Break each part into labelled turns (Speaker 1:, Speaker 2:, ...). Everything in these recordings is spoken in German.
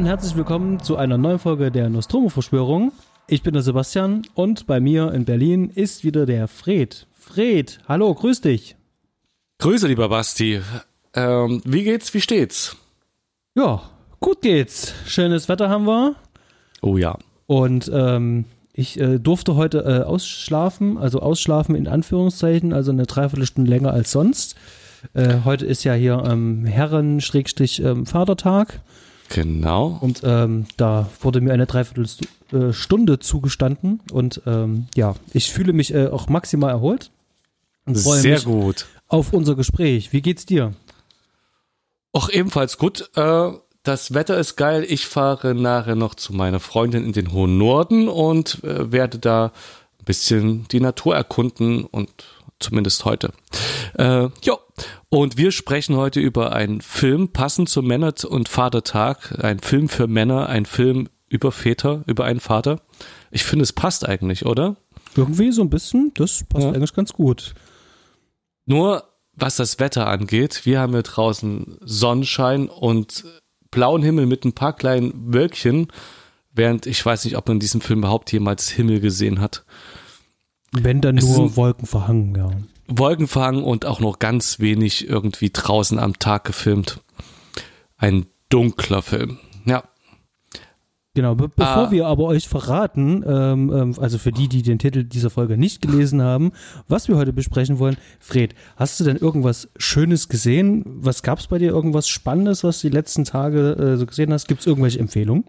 Speaker 1: und herzlich willkommen zu einer neuen Folge der Nostromo-Verschwörung. Ich bin der Sebastian und bei mir in Berlin ist wieder der Fred. Fred, hallo, grüß dich.
Speaker 2: Grüße, lieber Basti. Ähm, wie geht's, wie steht's?
Speaker 1: Ja, gut geht's. Schönes Wetter haben wir.
Speaker 2: Oh ja.
Speaker 1: Und ähm, ich äh, durfte heute äh, ausschlafen, also ausschlafen in Anführungszeichen, also eine Dreiviertelstunde länger als sonst. Äh, heute ist ja hier ähm, Herren-Vatertag.
Speaker 2: Genau.
Speaker 1: Und ähm, da wurde mir eine Dreiviertelstunde zugestanden. Und ähm, ja, ich fühle mich äh, auch maximal erholt.
Speaker 2: Und freue Sehr mich gut.
Speaker 1: Auf unser Gespräch. Wie geht's dir?
Speaker 2: Auch ebenfalls gut. Äh, das Wetter ist geil. Ich fahre nachher noch zu meiner Freundin in den hohen Norden und äh, werde da ein bisschen die Natur erkunden und zumindest heute. Äh, jo. Und wir sprechen heute über einen Film, passend zum Männer- und Vatertag. Ein Film für Männer, ein Film über Väter, über einen Vater. Ich finde, es passt eigentlich, oder?
Speaker 1: Irgendwie so ein bisschen. Das passt ja. eigentlich ganz gut.
Speaker 2: Nur, was das Wetter angeht, wir haben hier draußen Sonnenschein und blauen Himmel mit ein paar kleinen Wölkchen, während ich weiß nicht, ob man in diesem Film überhaupt jemals Himmel gesehen hat.
Speaker 1: Wenn dann nur Wolken verhangen, ja.
Speaker 2: Wolken verhangen und auch noch ganz wenig irgendwie draußen am Tag gefilmt. Ein dunkler Film. Ja.
Speaker 1: Genau, be bevor ah. wir aber euch verraten, ähm, ähm, also für die, die den Titel dieser Folge nicht gelesen haben, was wir heute besprechen wollen, Fred, hast du denn irgendwas Schönes gesehen? Was gab es bei dir? Irgendwas Spannendes, was du die letzten Tage äh, so gesehen hast? Gibt es irgendwelche Empfehlungen?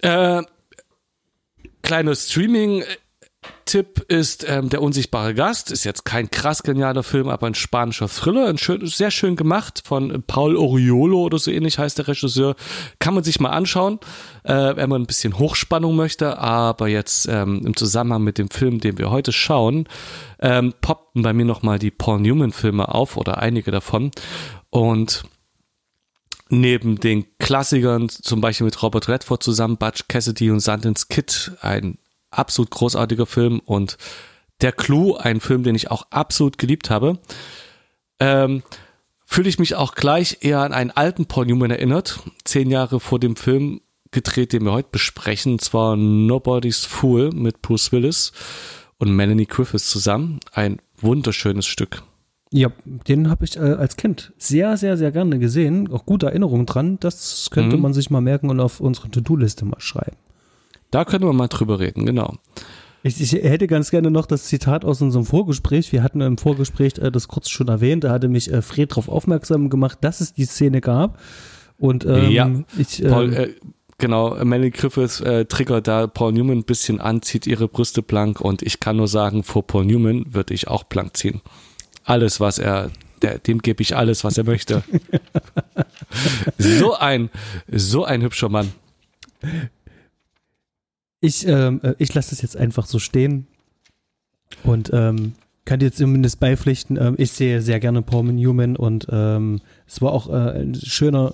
Speaker 2: Äh, kleine Streaming Tipp ist ähm, Der unsichtbare Gast. Ist jetzt kein krass genialer Film, aber ein spanischer Thriller. Ein schön, sehr schön gemacht von Paul Oriolo oder so ähnlich heißt der Regisseur. Kann man sich mal anschauen, äh, wenn man ein bisschen Hochspannung möchte. Aber jetzt ähm, im Zusammenhang mit dem Film, den wir heute schauen, ähm, poppten bei mir nochmal die Paul Newman-Filme auf oder einige davon. Und neben den Klassikern, zum Beispiel mit Robert Redford zusammen, Butch Cassidy und Sundance Kid, ein absolut großartiger Film und Der Clou, ein Film, den ich auch absolut geliebt habe. Ähm, fühle ich mich auch gleich eher an einen alten Paul Newman erinnert, zehn Jahre vor dem Film gedreht, den wir heute besprechen, und zwar Nobody's Fool mit Bruce Willis und Melanie Griffiths zusammen. Ein wunderschönes Stück.
Speaker 1: Ja, den habe ich äh, als Kind sehr, sehr, sehr gerne gesehen. Auch gute Erinnerungen dran. Das könnte mhm. man sich mal merken und auf unsere To-Do-Liste mal schreiben.
Speaker 2: Da können wir mal drüber reden, genau.
Speaker 1: Ich, ich, hätte ganz gerne noch das Zitat aus unserem Vorgespräch. Wir hatten im Vorgespräch äh, das kurz schon erwähnt. Da hatte mich äh, Fred darauf aufmerksam gemacht, dass es die Szene gab. Und ähm, ja,
Speaker 2: ich, äh, Paul, äh, genau, Melanie Griffiths äh, triggert da Paul Newman ein bisschen an, zieht ihre Brüste blank und ich kann nur sagen, vor Paul Newman würde ich auch blank ziehen. Alles, was er, der, dem gebe ich alles, was er möchte. so ein, so ein hübscher Mann.
Speaker 1: Ich, ähm, äh, ich lasse das jetzt einfach so stehen und ähm, kann dir zumindest beipflichten. Ähm, ich sehe sehr gerne Paul Newman und ähm, es war auch äh, ein schöner.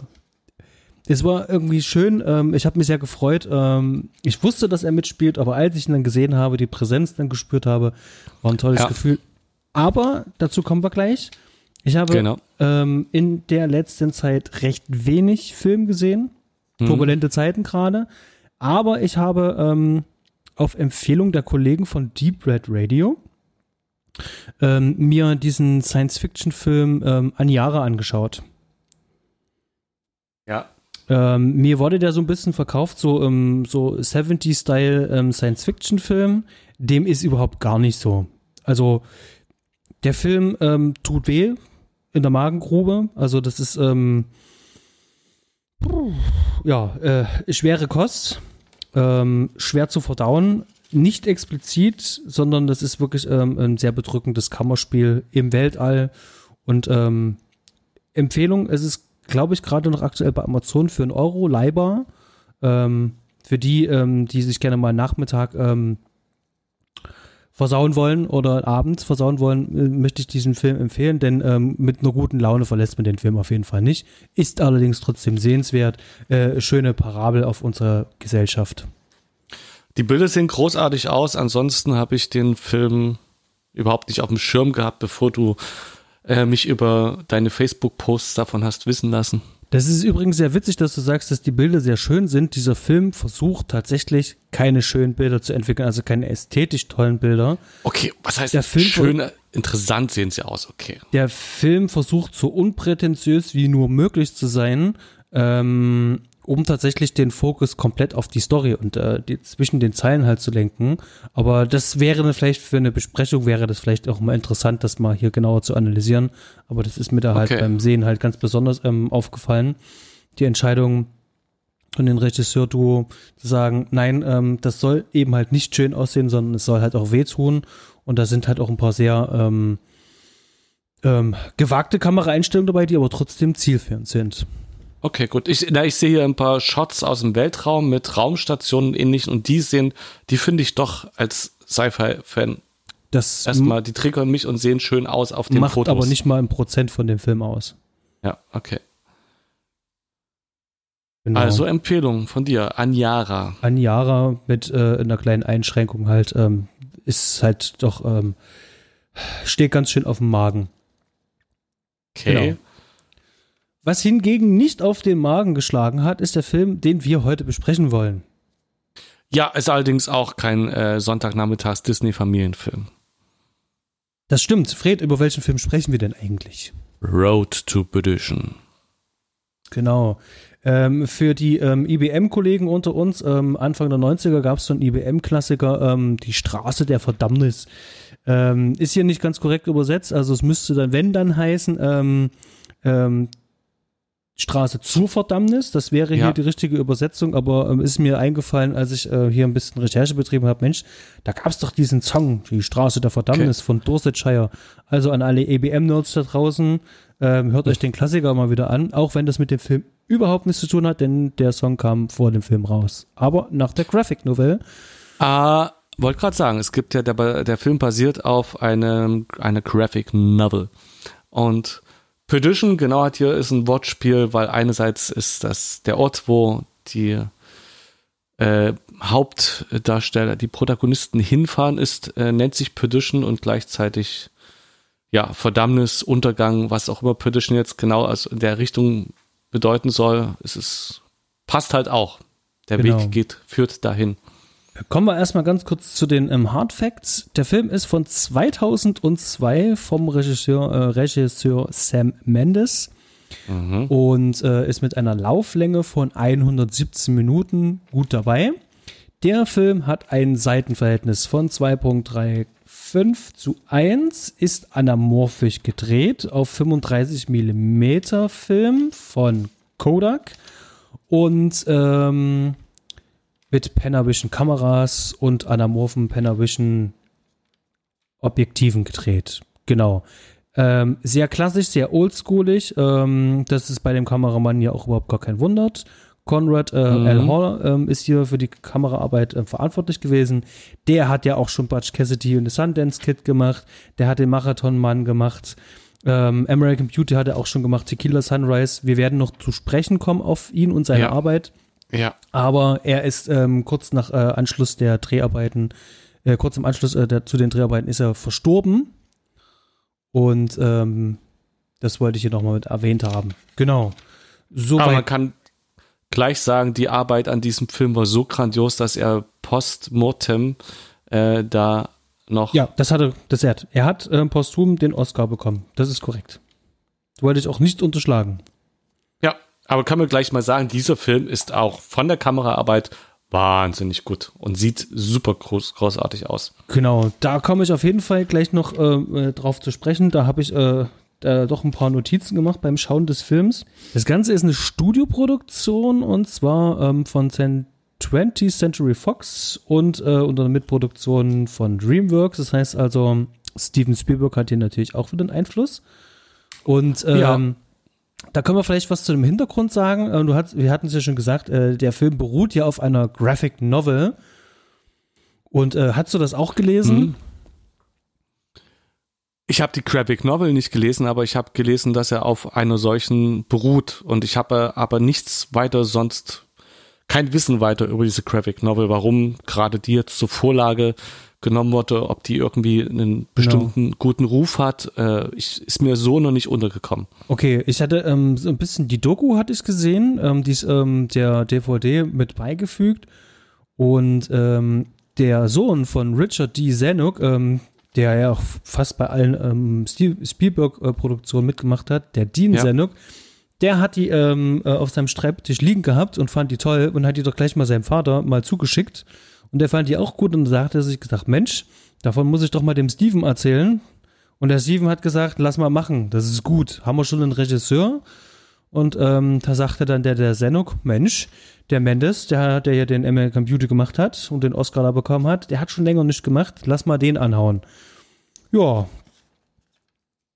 Speaker 1: Es war irgendwie schön. Ähm, ich habe mich sehr gefreut. Ähm, ich wusste, dass er mitspielt, aber als ich ihn dann gesehen habe, die Präsenz dann gespürt habe, war ein tolles ja. Gefühl. Aber dazu kommen wir gleich. Ich habe genau. ähm, in der letzten Zeit recht wenig Film gesehen. Mhm. Turbulente Zeiten gerade. Aber ich habe ähm, auf Empfehlung der Kollegen von Deep Red Radio ähm, mir diesen Science-Fiction-Film ähm, Aniara angeschaut.
Speaker 2: Ja.
Speaker 1: Ähm, mir wurde der so ein bisschen verkauft, so, ähm, so 70-Style ähm, Science-Fiction-Film. Dem ist überhaupt gar nicht so. Also, der Film ähm, tut weh in der Magengrube. Also, das ist, ähm, ja, äh, schwere Kost ähm, schwer zu verdauen. Nicht explizit, sondern das ist wirklich ähm, ein sehr bedrückendes Kammerspiel im Weltall. Und ähm, Empfehlung, es ist, glaube ich, gerade noch aktuell bei Amazon für einen Euro leihbar. Ähm, für die, ähm, die sich gerne mal Nachmittag ähm, versauen wollen oder abends versauen wollen, äh, möchte ich diesen Film empfehlen, denn ähm, mit einer guten Laune verlässt man den Film auf jeden Fall nicht. Ist allerdings trotzdem sehenswert. Äh, schöne Parabel auf unsere Gesellschaft.
Speaker 2: Die Bilder sehen großartig aus. Ansonsten habe ich den Film überhaupt nicht auf dem Schirm gehabt, bevor du äh, mich über deine Facebook-Posts davon hast wissen lassen.
Speaker 1: Das ist übrigens sehr witzig, dass du sagst, dass die Bilder sehr schön sind. Dieser Film versucht tatsächlich keine schönen Bilder zu entwickeln, also keine ästhetisch tollen Bilder.
Speaker 2: Okay, was heißt
Speaker 1: Der Film-
Speaker 2: schön, interessant sehen sie aus, okay.
Speaker 1: Der Film versucht so unprätentiös wie nur möglich zu sein, ähm, um tatsächlich den Fokus komplett auf die Story und äh, die, zwischen den Zeilen halt zu lenken. Aber das wäre vielleicht für eine Besprechung, wäre das vielleicht auch mal interessant, das mal hier genauer zu analysieren. Aber das ist mir da halt
Speaker 2: Okay.
Speaker 1: beim Sehen halt ganz besonders ähm, aufgefallen. Die Entscheidung von den Regisseur-Duo zu sagen, nein, ähm, das soll eben halt nicht schön aussehen, sondern es soll halt auch wehtun. Und da sind halt auch ein paar sehr ähm, ähm, gewagte Kameraeinstellungen dabei, die aber trotzdem zielführend sind.
Speaker 2: Okay, gut. Ich, na, ich sehe hier ein paar Shots aus dem Weltraum mit Raumstationen und ähnlichen und die sehen, die finde ich doch als Sci-Fi-Fan
Speaker 1: Das
Speaker 2: erstmal, die triggern mich und sehen schön aus auf den
Speaker 1: macht
Speaker 2: Fotos.
Speaker 1: aber nicht mal ein Prozent von dem Film aus.
Speaker 2: Ja, okay.
Speaker 1: Genau.
Speaker 2: Also Empfehlung von dir, Anjara.
Speaker 1: Anjara mit äh, einer kleinen Einschränkung halt ähm, ist halt doch ähm, steht ganz schön auf dem Magen.
Speaker 2: Okay.
Speaker 1: Genau. Was hingegen nicht auf den Magen geschlagen hat, ist der Film, den wir heute besprechen wollen.
Speaker 2: Ja, ist allerdings auch kein äh, Sonntagnachmittags Disney-Familienfilm.
Speaker 1: Das stimmt. Fred, über welchen Film sprechen wir denn eigentlich?
Speaker 2: Road to Perdition.
Speaker 1: Genau. Ähm, für die ähm, IBM-Kollegen unter uns, ähm, Anfang der 90er gab es so einen IBM-Klassiker, ähm, Die Straße der Verdammnis. Ähm, ist hier nicht ganz korrekt übersetzt, also es müsste dann, wenn dann heißen, ähm, ähm, Straße zur Verdammnis. Das wäre
Speaker 2: Ja.
Speaker 1: hier die richtige Übersetzung, aber ähm, ist mir eingefallen, als ich äh, hier ein bisschen Recherche betrieben habe, Mensch, da gab es doch diesen Song, die Straße der Verdammnis von Dorsetshire. Also an alle EBM-Nerds da draußen, ähm, hört euch den Klassiker mal wieder an, auch wenn das mit dem Film überhaupt nichts zu tun hat, denn der Song kam vor dem Film raus. Aber nach der Graphic Novel.
Speaker 2: Ah, wollte gerade sagen, es gibt ja, der, der Film basiert auf einem, einer Graphic Novel. Und Perdition, genau hat hier, ist ein Wortspiel, weil einerseits ist das der Ort, wo die äh, Hauptdarsteller, die Protagonisten hinfahren, ist, äh, nennt sich Perdition und gleichzeitig ja, Verdammnis, Untergang, was auch immer Perdition jetzt genau also in der Richtung bedeuten soll, es ist, passt halt auch. Der
Speaker 1: Genau.
Speaker 2: Weg geht, führt dahin.
Speaker 1: Kommen wir erstmal ganz kurz zu den ähm, Hard Facts. Der Film ist von 2002 vom Regisseur, äh, Regisseur Sam Mendes und äh, ist mit einer Lauflänge von 117 Minuten gut dabei. Der Film hat ein Seitenverhältnis von 2.35 zu 1, ist anamorphisch gedreht auf 35 mm Film von Kodak und ähm, mit Panavision Kameras und anamorphen Panavision Objektiven gedreht. Genau. Ähm, sehr klassisch, sehr oldschoolig. Ähm, das ist bei dem Kameramann ja auch überhaupt gar kein Wunder. Conrad äh,
Speaker 2: Mhm.
Speaker 1: L. Hall ähm, ist hier für die Kameraarbeit äh, verantwortlich gewesen. Der hat ja auch schon Butch Cassidy und The Sundance Kid gemacht. Der hat den Marathon-Mann gemacht. Ähm, American Beauty hat er auch schon gemacht. Tequila Sunrise. Wir werden noch zu sprechen kommen auf ihn und seine
Speaker 2: Ja.
Speaker 1: Arbeit.
Speaker 2: Ja.
Speaker 1: Aber er ist ähm, kurz nach äh, Anschluss der Dreharbeiten, äh, kurz im Anschluss äh, der, zu den Dreharbeiten ist er verstorben. Und ähm, das wollte ich hier nochmal mit erwähnt haben. Genau.
Speaker 2: Aber man kann gleich sagen, die Arbeit an diesem Film war so grandios, dass er post-mortem äh, da noch.
Speaker 1: Ja, das hatte das er hat. Er hat ähm, posthum den Oscar bekommen. Das ist korrekt. Wollte ich auch nicht unterschlagen.
Speaker 2: ja, aber kann man gleich mal sagen, dieser Film ist auch von der Kameraarbeit wahnsinnig gut und sieht super groß, großartig aus.
Speaker 1: Genau, da komme ich auf jeden Fall gleich noch äh, äh, drauf zu sprechen. Da habe ich äh, da doch ein paar Notizen gemacht beim Schauen des Films. Das Ganze ist eine Studioproduktion und zwar ähm, von Cent 20th Century Fox und äh, unter Mitproduktion von DreamWorks. Das heißt also, Steven Spielberg hat hier natürlich auch wieder einen Einfluss. Und ähm,
Speaker 2: Ja.
Speaker 1: Da können wir vielleicht was zu dem Hintergrund sagen. Äh, Du hast, wir hatten es ja schon gesagt, äh, der Film beruht ja auf einer Graphic Novel. Und äh, hast du das auch gelesen?
Speaker 2: Mhm. Ich habe die Graphic Novel nicht gelesen, aber ich habe gelesen, dass er auf einer solchen beruht. Und ich habe aber nichts weiter sonst, kein Wissen weiter über diese Graphic Novel, warum gerade die jetzt zur Vorlage genommen wurde, ob die irgendwie einen bestimmten genau. guten Ruf hat, äh, ich, ist mir so noch nicht untergekommen.
Speaker 1: Okay, ich hatte ähm, so ein bisschen die Doku hatte ich gesehen, ähm, die ist ähm, der DVD mit beigefügt und ähm, der Sohn von Richard D. Zanuck, ähm, der ja auch fast bei allen ähm, Spielberg-Produktionen mitgemacht hat, der Dean ja. Zanuck, der hat die ähm, äh, auf seinem Schreibtisch liegen gehabt und fand die toll und hat die doch gleich mal seinem Vater mal zugeschickt. Und der fand die auch gut und er sich gesagt, Mensch, davon muss ich doch mal dem Steven erzählen. Und der Steven hat gesagt, lass mal machen, das ist gut. Haben wir schon einen Regisseur? Und ähm, da sagte dann der, der Senok, Mensch, der Mendes, der, der ja den American Beauty gemacht hat und den Oscar da bekommen hat, der hat schon länger nicht gemacht, lass mal den anhauen. Ja,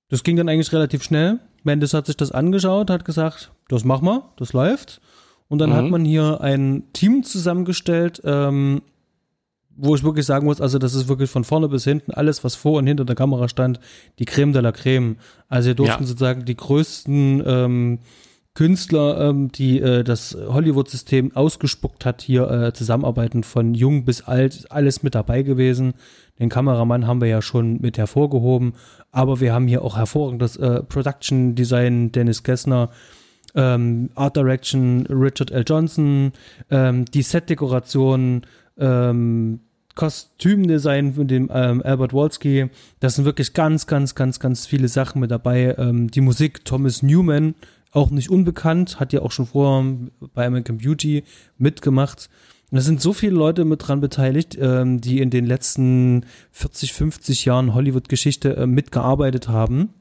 Speaker 1: das ging dann eigentlich relativ schnell. Mendes hat sich das angeschaut, hat gesagt, das machen wir, das läuft. Und dann mhm. hat man hier ein Team zusammengestellt, ähm, wo ich wirklich sagen muss, also das ist wirklich von vorne bis hinten alles, was vor und hinter der Kamera stand, die Creme de la Creme. Also hier durften ja. sozusagen die größten ähm, Künstler, ähm, die äh, das Hollywood-System ausgespuckt hat, hier äh, zusammenarbeiten, von jung bis alt, alles mit dabei gewesen. Den Kameramann haben wir ja schon mit hervorgehoben, aber wir haben hier auch hervorragendes äh, Production Design, Dennis Gessner, ähm, Art Direction, Richard L. Johnson, ähm, die Set-Dekoration, ähm, Kostümdesign von dem ähm, Albert Wolski. Das sind wirklich ganz, ganz, ganz, ganz viele Sachen mit dabei. Ähm, die Musik Thomas Newman, auch nicht unbekannt, hat ja auch schon vorher bei American Beauty mitgemacht. Und es sind so viele Leute mit dran beteiligt, ähm, die in den letzten 40, 50 Jahren Hollywood-Geschichte äh, mitgearbeitet haben.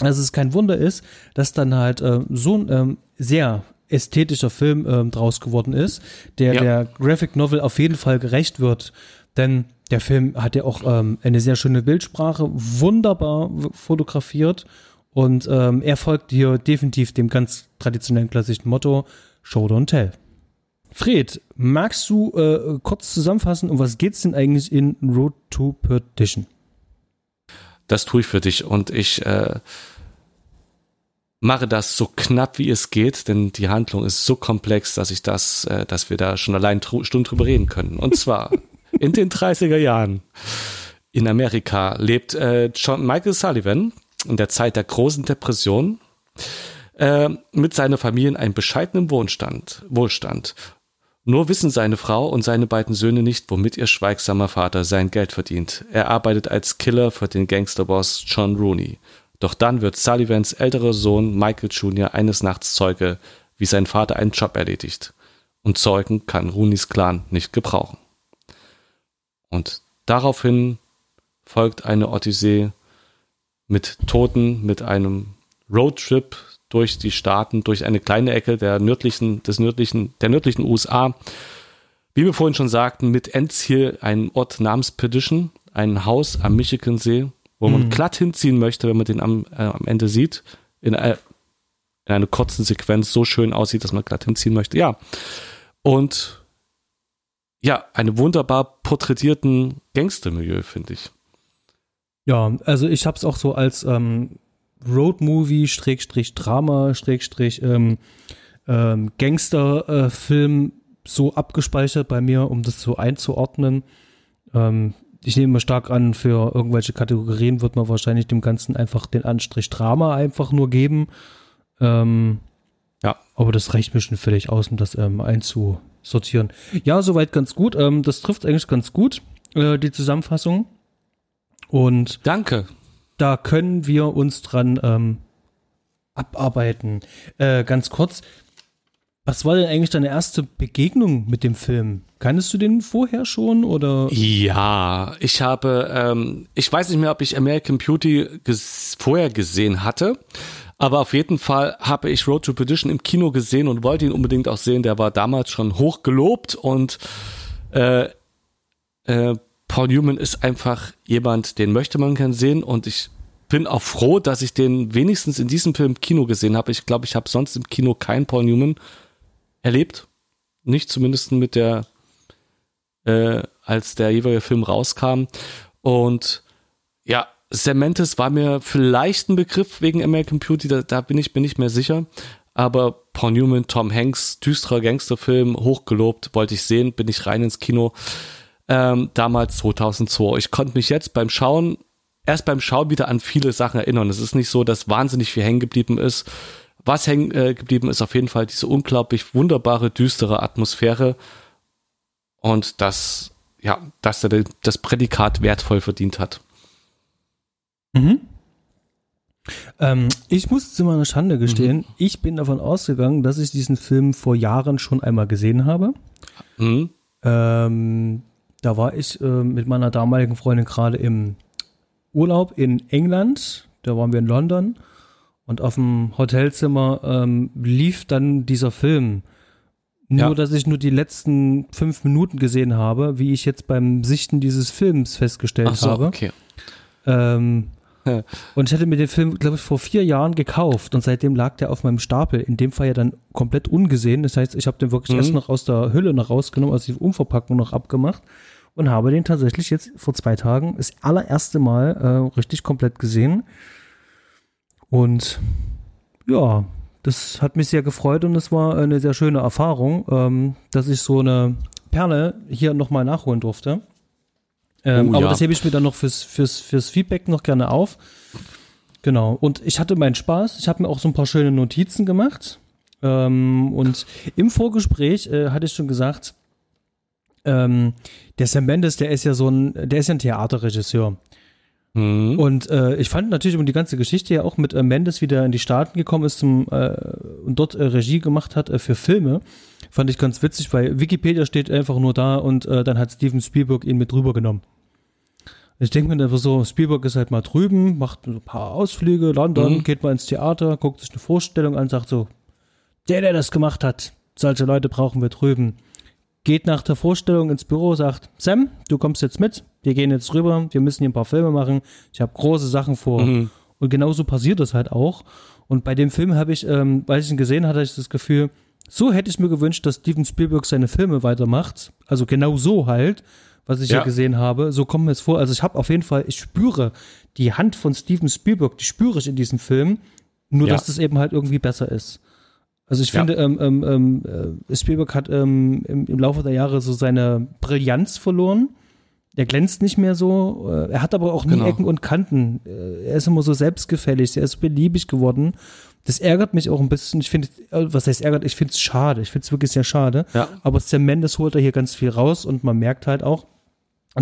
Speaker 1: Also es kein Wunder ist, dass dann halt äh, so ein ähm, sehr ästhetischer Film ähm, draus geworden ist, der ja. der Graphic Novel auf jeden Fall gerecht wird. Denn der Film hat ja auch ähm, eine sehr schöne Bildsprache, wunderbar fotografiert und ähm, er folgt hier definitiv dem ganz traditionellen klassischen Motto Show Don't Tell. Fred, magst du äh, kurz zusammenfassen, um was geht's denn eigentlich in Road to Perdition?
Speaker 2: Das tue ich für dich und ich äh, mache das so knapp wie es geht, denn die Handlung ist so komplex, dass ich das, äh, dass wir da schon allein Stunden drüber reden können. Und zwar in den 30er Jahren in Amerika lebt äh, John Michael Sullivan in der Zeit der großen Depression äh, mit seiner Familie in einem bescheidenen Wohnstand, Wohlstand. Nur wissen seine Frau und seine beiden Söhne nicht, womit ihr schweigsamer Vater sein Geld verdient. Er arbeitet als Killer für den Gangsterboss John Rooney. Doch dann wird Sullivans älterer Sohn Michael Jr. eines Nachts Zeuge, wie sein Vater einen Job erledigt. Und Zeugen kann Rooneys Clan nicht gebrauchen. Und daraufhin folgt eine Odyssee mit Toten, mit einem Roadtrip durch die Staaten, durch eine kleine Ecke der nördlichen, des nördlichen, der nördlichen USA. Wie wir vorhin schon sagten, mit Endziel ein Ort namens Perdition, ein Haus am Michigansee, wo man mhm. glatt hinziehen möchte, wenn man den am, äh, am Ende sieht, in, äh, in einer kurzen Sequenz so schön aussieht, dass man glatt hinziehen möchte. Ja. Und ja, einen wunderbar porträtierten Gangstermilieu, finde ich.
Speaker 1: Ja, also ich habe es auch so als ähm, Roadmovie, Schrägstrich Drama, Schrägstrich ähm, ähm, Gangsterfilm äh, so abgespeichert bei mir, um das so einzuordnen. Ähm, ich nehme mal stark an, für irgendwelche Kategorien wird man wahrscheinlich dem Ganzen einfach den Anstrich Drama einfach nur geben. Ähm, ja, aber das reicht mir schon völlig aus, um das ähm, einzusortieren. Ja, soweit ganz gut. Ähm, das trifft eigentlich ganz gut, äh, die Zusammenfassung. Und
Speaker 2: danke.
Speaker 1: Da können wir uns dran ähm, abarbeiten. Äh, ganz kurz, was war denn eigentlich deine erste Begegnung mit dem Film? Kanntest du den vorher schon oder?
Speaker 2: Ja, ich habe, ähm, ich weiß nicht mehr, ob ich American Beauty ges vorher gesehen hatte, aber auf jeden Fall habe ich Road to Perdition im Kino gesehen und wollte ihn unbedingt auch sehen. Der war damals schon hoch gelobt und äh, äh, Paul Newman ist einfach jemand, den möchte man gern sehen und ich bin auch froh, dass ich den wenigstens in diesem Film Kino gesehen habe. Ich glaube, ich habe sonst im Kino keinen Paul Newman erlebt. Nicht zumindest mit der, äh, als der jeweilige Film rauskam. Und ja, Cementis war mir vielleicht ein Begriff wegen American Beauty, da, da bin ich mir nicht mehr sicher. Aber Paul Newman, Tom Hanks, düsterer Gangsterfilm, hochgelobt, wollte ich sehen, bin ich rein ins Kino. ähm, damals 2002. Ich konnte mich jetzt beim Schauen, erst beim Schauen wieder an viele Sachen erinnern. Es ist nicht so, dass wahnsinnig viel hängen geblieben ist. Was hängen äh, geblieben ist, auf jeden Fall diese unglaublich wunderbare, düstere Atmosphäre und dass, ja, dass er das Prädikat wertvoll verdient hat.
Speaker 1: Mhm. Ähm, ich muss zu meiner Schande gestehen, mhm. ich bin davon ausgegangen, dass ich diesen Film vor Jahren schon einmal gesehen habe. Mhm. Ähm, da war ich äh, mit meiner damaligen Freundin gerade im Urlaub in England. Da waren wir in London. Und auf dem Hotelzimmer ähm, lief dann dieser Film. Nur, ja. dass ich nur die letzten fünf Minuten gesehen habe, wie ich jetzt beim Sichten dieses Films festgestellt Ach so, habe. Okay. Ähm, und ich hatte mir den Film, glaube ich, vor vier Jahren gekauft und seitdem lag der auf meinem Stapel. In dem Fall ja dann komplett ungesehen. Das heißt, ich habe den wirklich mhm. erst noch aus der Hülle noch rausgenommen, also die Umverpackung noch abgemacht und habe den tatsächlich jetzt vor zwei Tagen das allererste Mal äh, richtig komplett gesehen. Und ja, das hat mich sehr gefreut und es war eine sehr schöne Erfahrung, ähm, dass ich so eine Perle hier nochmal nachholen durfte. Ähm, oh, aber ja. das hebe ich mir dann noch fürs, fürs, fürs Feedback noch gerne auf. Genau. Und ich hatte meinen Spaß. Ich habe mir auch so ein paar schöne Notizen gemacht. Ähm, und im Vorgespräch äh, hatte ich schon gesagt, ähm, der Sam Mendes, der ist ja so ein, der ist ja ein Theaterregisseur. Mhm. Und äh, ich fand natürlich um die ganze Geschichte ja auch mit äh, Mendes wieder in die Staaten gekommen ist zum, äh, und dort äh, Regie gemacht hat äh, für Filme. Fand ich ganz witzig, weil Wikipedia steht einfach nur da und äh, dann hat Steven Spielberg ihn mit rübergenommen. Ich denke mir einfach so, Spielberg ist halt mal drüben, macht ein paar Ausflüge, London, mhm. geht mal ins Theater, guckt sich eine Vorstellung an, sagt so, der, der das gemacht hat, solche Leute brauchen wir drüben. Geht nach der Vorstellung ins Büro, sagt, Sam, du kommst jetzt mit, wir gehen jetzt rüber, wir müssen hier ein paar Filme machen, ich habe große Sachen vor. Mhm. Und genauso passiert das halt auch. Und bei dem Film habe ich, ähm, weil ich ihn gesehen hatte, ich das Gefühl, so hätte ich mir gewünscht, dass Steven Spielberg seine Filme weitermacht. Also genau so halt, was ich ja, ja gesehen habe. So kommt mir es vor. Also ich habe auf jeden Fall, ich spüre die Hand von Steven Spielberg, die spüre ich in diesem Film. Nur, ja. dass das eben halt irgendwie besser ist. Also ich ja. finde, ähm, ähm, ähm, äh, Spielberg hat ähm, im, im, Laufe der Jahre so seine Brillanz verloren. Der glänzt nicht mehr so. Äh, er hat aber auch nie genau. Ecken und Kanten. Äh, er ist immer so selbstgefällig. Er ist beliebig geworden. Das ärgert mich auch ein bisschen. Ich finde, äh, was heißt ärgert? Ich finde es schade. Ich finde es wirklich sehr schade. Ja. Aber Sam Mendes holt er hier ganz viel raus und man merkt halt auch,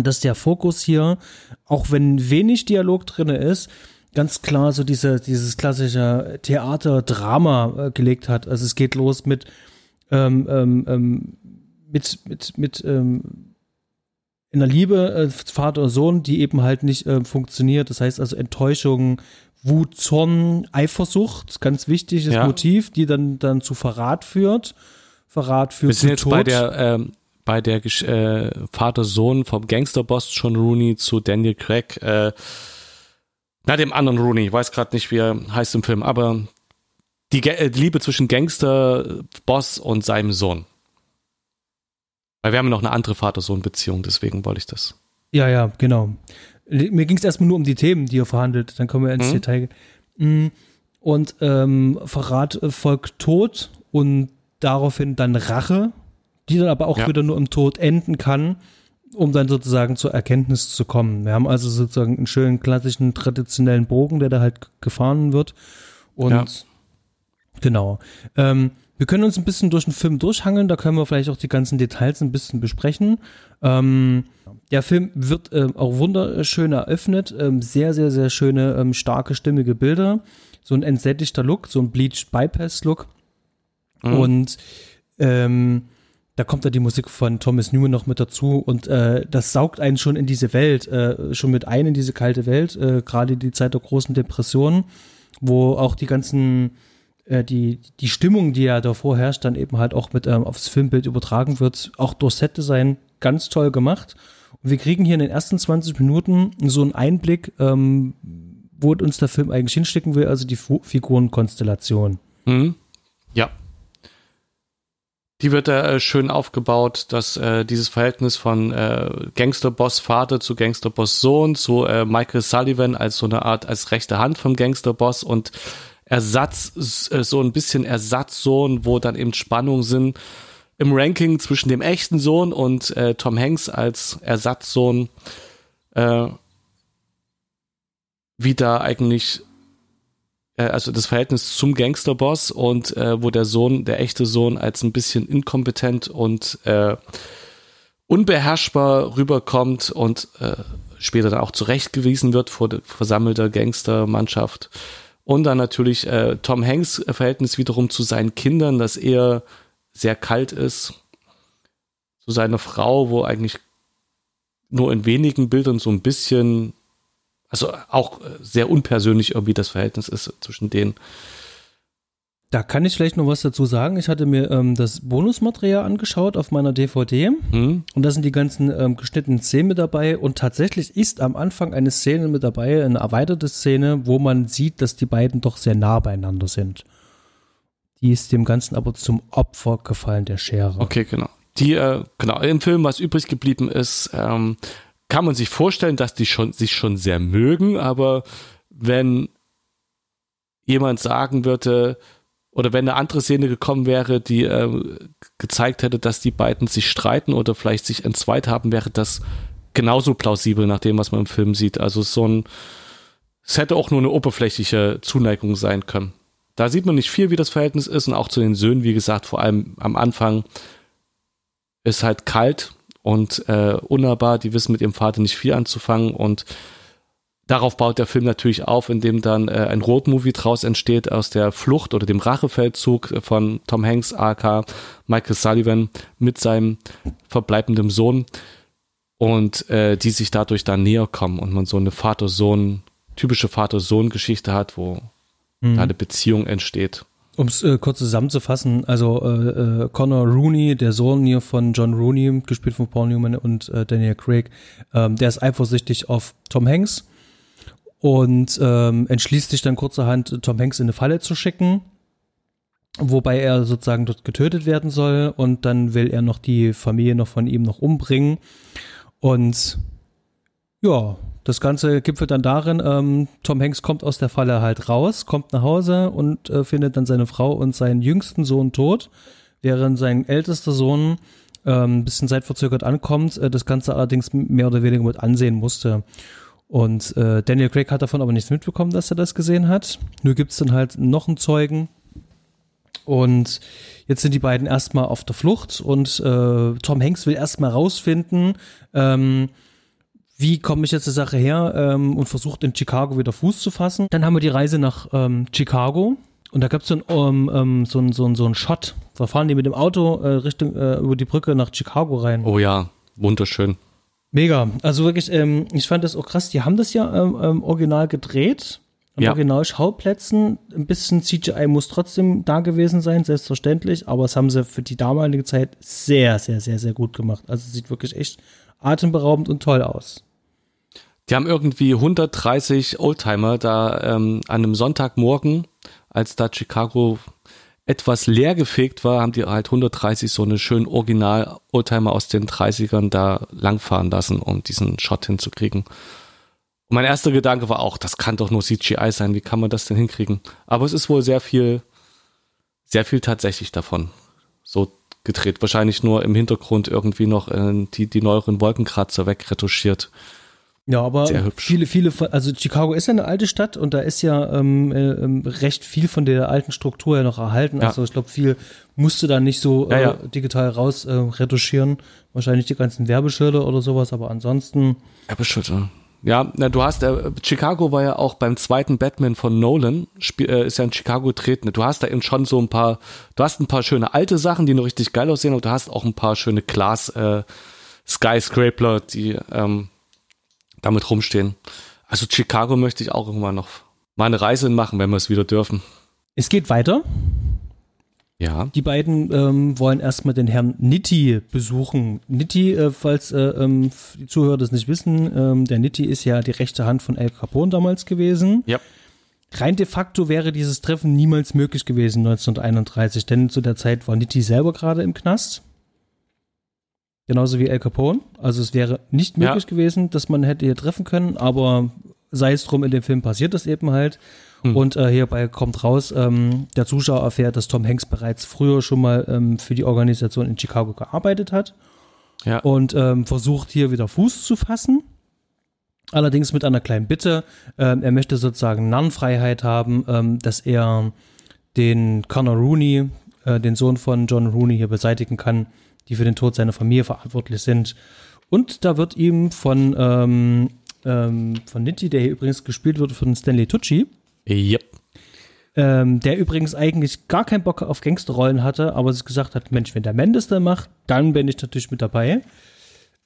Speaker 1: dass der Fokus hier, auch wenn wenig Dialog drin ist, ganz klar so diese, dieses klassische Theater-Drama äh, gelegt hat. Also es geht los mit, ähm, ähm, ähm mit, mit, mit ähm, in der Liebe äh, Vater und Sohn, die eben halt nicht äh, funktioniert. Das heißt also Enttäuschung, Wut, Zorn, Eifersucht, ganz wichtiges ja. Motiv, die dann, dann zu Verrat führt. Verrat führt
Speaker 2: Wir sind jetzt Tod. bei der, ähm, bei der äh, Vater-Sohn vom Gangsterboss John Rooney zu Daniel Craig, äh, na, dem anderen Rooney, ich weiß gerade nicht, wie er heißt im Film, aber die, äh, die Liebe zwischen Gangster-Boss und seinem Sohn. Weil wir haben noch eine andere Vater-Sohn-Beziehung, deswegen wollte ich das.
Speaker 1: Ja, ja, genau. Mir ging es erstmal nur um die Themen, die er verhandelt. Dann kommen wir ins mhm. Detail. Mm, und ähm, Verrat folgt Tod und daraufhin dann Rache, die dann aber auch ja. wieder nur im Tod enden kann, um dann sozusagen zur Erkenntnis zu kommen. Wir haben also sozusagen einen schönen klassischen traditionellen Bogen, der da halt gefahren wird. Und ja. genau. Ähm, wir können uns ein bisschen durch den Film durchhangeln, da können wir vielleicht auch die ganzen Details ein bisschen besprechen. Ähm, der Film wird äh, auch wunderschön eröffnet, ähm, sehr, sehr, sehr schöne, ähm, starke, stimmige Bilder, so ein entsättigter Look, so ein Bleached Bypass Look. Mhm. Und ähm, da kommt da die Musik von Thomas Newman noch mit dazu und äh, das saugt einen schon in diese Welt, äh, schon mit ein in diese kalte Welt, äh, gerade die Zeit der großen Depression, wo auch die ganzen äh, die, die Stimmung, die ja davor herrscht, dann eben halt auch mit ähm, aufs Filmbild übertragen wird, auch durch Set-Design ganz toll gemacht. Und wir kriegen hier in den ersten 20 Minuten so einen Einblick, ähm, wo uns der Film eigentlich hinstecken will, also die Figurenkonstellation.
Speaker 2: Mhm. Die wird da äh, schön aufgebaut, dass äh, dieses Verhältnis von äh, Gangsterboss Vater zu Gangsterboss Sohn zu äh, Michael Sullivan als so eine Art als rechte Hand vom Gangsterboss und Ersatz, äh, so ein bisschen Ersatzsohn, wo dann eben Spannungen sind. im Ranking zwischen dem echten Sohn und äh, Tom Hanks als Ersatzsohn, äh, wie da eigentlich also das Verhältnis zum Gangsterboss und äh, wo der Sohn, der echte Sohn, als ein bisschen inkompetent und äh, unbeherrschbar rüberkommt und äh, später dann auch zurechtgewiesen wird vor der versammelter Gangstermannschaft. Und dann natürlich äh, Tom Hanks Verhältnis wiederum zu seinen Kindern, das eher sehr kalt ist. Zu seiner Frau, wo eigentlich nur in wenigen Bildern so ein bisschen, also auch sehr unpersönlich irgendwie das Verhältnis ist zwischen denen.
Speaker 1: Da kann ich vielleicht noch was dazu sagen. Ich hatte mir ähm, das Bonusmaterial angeschaut auf meiner DVD hm? und da sind die ganzen ähm, geschnittenen Szenen mit dabei und tatsächlich ist am Anfang eine Szene mit dabei, eine erweiterte Szene, wo man sieht, dass die beiden doch sehr nah beieinander sind. Die ist dem Ganzen aber zum Opfer gefallen, der Schere.
Speaker 2: Okay, genau. Die, äh, genau, im Film, was übrig geblieben ist, ähm, kann man sich vorstellen, dass die schon, sich schon sehr mögen, aber wenn jemand sagen würde, oder wenn eine andere Szene gekommen wäre, die äh, gezeigt hätte, dass die beiden sich streiten oder vielleicht sich entzweit haben, wäre das genauso plausibel nach dem, was man im Film sieht. Also so ein, es hätte auch nur eine oberflächliche Zuneigung sein können. Da sieht man nicht viel, wie das Verhältnis ist und auch zu den Söhnen, wie gesagt, vor allem am Anfang ist halt kalt und äh, unnahbar. Die wissen mit ihrem Vater nicht viel anzufangen und Darauf baut der Film natürlich auf, indem dann äh, ein Roadmovie draus entsteht aus der Flucht oder dem Rachefeldzug von Tom Hanks, AK Michael Sullivan mit seinem verbleibenden Sohn und äh, die sich dadurch dann näher kommen und man so eine Vater-Sohn, typische Vater-Sohn-Geschichte hat, wo mhm. da eine Beziehung entsteht.
Speaker 1: Um es äh, kurz zusammenzufassen, also äh, äh, Connor Rooney, der Sohn hier von John Rooney, gespielt von Paul Newman und äh, Daniel Craig, ähm, der ist eifersüchtig auf Tom Hanks und ähm, entschließt sich dann kurzerhand, Tom Hanks in eine Falle zu schicken, wobei er sozusagen dort getötet werden soll und dann will er noch die Familie noch von ihm noch umbringen und ja, das Ganze gipfelt dann darin, ähm, Tom Hanks kommt aus der Falle halt raus, kommt nach Hause und äh, findet dann seine Frau und seinen jüngsten Sohn tot, während sein ältester Sohn ähm, ein bisschen zeitverzögert ankommt, äh, das Ganze allerdings mehr oder weniger mit ansehen musste. Und äh, Daniel Craig hat davon aber nichts mitbekommen, dass er das gesehen hat. Nur gibt es dann halt noch einen Zeugen. Und jetzt sind die beiden erstmal auf der Flucht und äh, Tom Hanks will erstmal rausfinden, ähm, wie komme ich jetzt zur Sache her ähm, und versucht in Chicago wieder Fuß zu fassen. Dann haben wir die Reise nach ähm, Chicago und da gab so es um, um, so, ein, so, ein, so einen Shot. Da fahren die mit dem Auto äh, Richtung äh, über die Brücke nach Chicago rein.
Speaker 2: Oh ja, wunderschön.
Speaker 1: Mega. Also wirklich, ähm, ich fand das auch krass. Die haben das ja ähm, ähm, original gedreht. An ja. Originalschauplätzen. Ein bisschen CGI muss trotzdem da gewesen sein, selbstverständlich. Aber das haben sie für die damalige Zeit sehr, sehr, sehr, sehr gut gemacht. Also sieht wirklich echt atemberaubend und toll aus.
Speaker 2: Die haben irgendwie 130 Oldtimer da ähm, an einem Sonntagmorgen, als da Chicago etwas leergefegt war, haben die halt 130 so eine schönen Original-Oldtimer aus den 30ern da langfahren lassen, um diesen Shot hinzukriegen. Und mein erster Gedanke war auch, das kann doch nur CGI sein, wie kann man das denn hinkriegen? Aber es ist wohl sehr viel, sehr viel tatsächlich davon so gedreht. Wahrscheinlich nur im Hintergrund irgendwie noch äh, die, die neueren Wolkenkratzer wegretuschiert.
Speaker 1: Ja, aber viele, viele, also Chicago ist ja eine alte Stadt und da ist ja ähm, äh, ähm, recht viel von der alten Struktur ja noch erhalten. Ja. Also ich glaube, viel musste da nicht so ja, ja. Äh, digital raus äh, retuschieren. Wahrscheinlich die ganzen Werbeschilder oder sowas, aber ansonsten.
Speaker 2: Werbeschilder. Ja, na, du hast, äh, Chicago war ja auch beim zweiten Batman von Nolan, spiel, äh, ist ja in Chicago getreten. Du hast da eben schon so ein paar, du hast ein paar schöne alte Sachen, die noch richtig geil aussehen, und du hast auch ein paar schöne Glas äh, Skyscraper, die ähm, damit rumstehen. Also Chicago möchte ich auch irgendwann noch mal eine Reise machen, wenn wir es wieder dürfen.
Speaker 1: Es geht weiter.
Speaker 2: Ja.
Speaker 1: Die beiden ähm, wollen erstmal den Herrn Nitti besuchen. Nitti, äh, falls äh, ähm, die Zuhörer das nicht wissen, ähm, der Nitti ist ja die rechte Hand von El Capone damals gewesen.
Speaker 2: Ja.
Speaker 1: Rein de facto wäre dieses Treffen niemals möglich gewesen 1931, denn zu der Zeit war Nitti selber gerade im Knast. Genauso wie El Capone. Also es wäre nicht möglich ja. gewesen, dass man hätte hier treffen können, aber sei es drum, in dem Film passiert das eben halt. Hm. Und äh, hierbei kommt raus, ähm, der Zuschauer erfährt, dass Tom Hanks bereits früher schon mal ähm, für die Organisation in Chicago gearbeitet hat. Ja. Und ähm, versucht hier wieder Fuß zu fassen. Allerdings mit einer kleinen Bitte. Ähm, er möchte sozusagen Narrenfreiheit haben, ähm, dass er den Connor Rooney, äh, den Sohn von John Rooney, hier beseitigen kann, die für den Tod seiner Familie verantwortlich sind. Und da wird ihm von, ähm, ähm, von Nitti, der hier übrigens gespielt wird von Stanley Tucci,
Speaker 2: yep.
Speaker 1: ähm, der übrigens eigentlich gar keinen Bock auf Gangsterrollen hatte, aber sich gesagt hat, Mensch, wenn der Mendes da macht, dann bin ich natürlich mit dabei.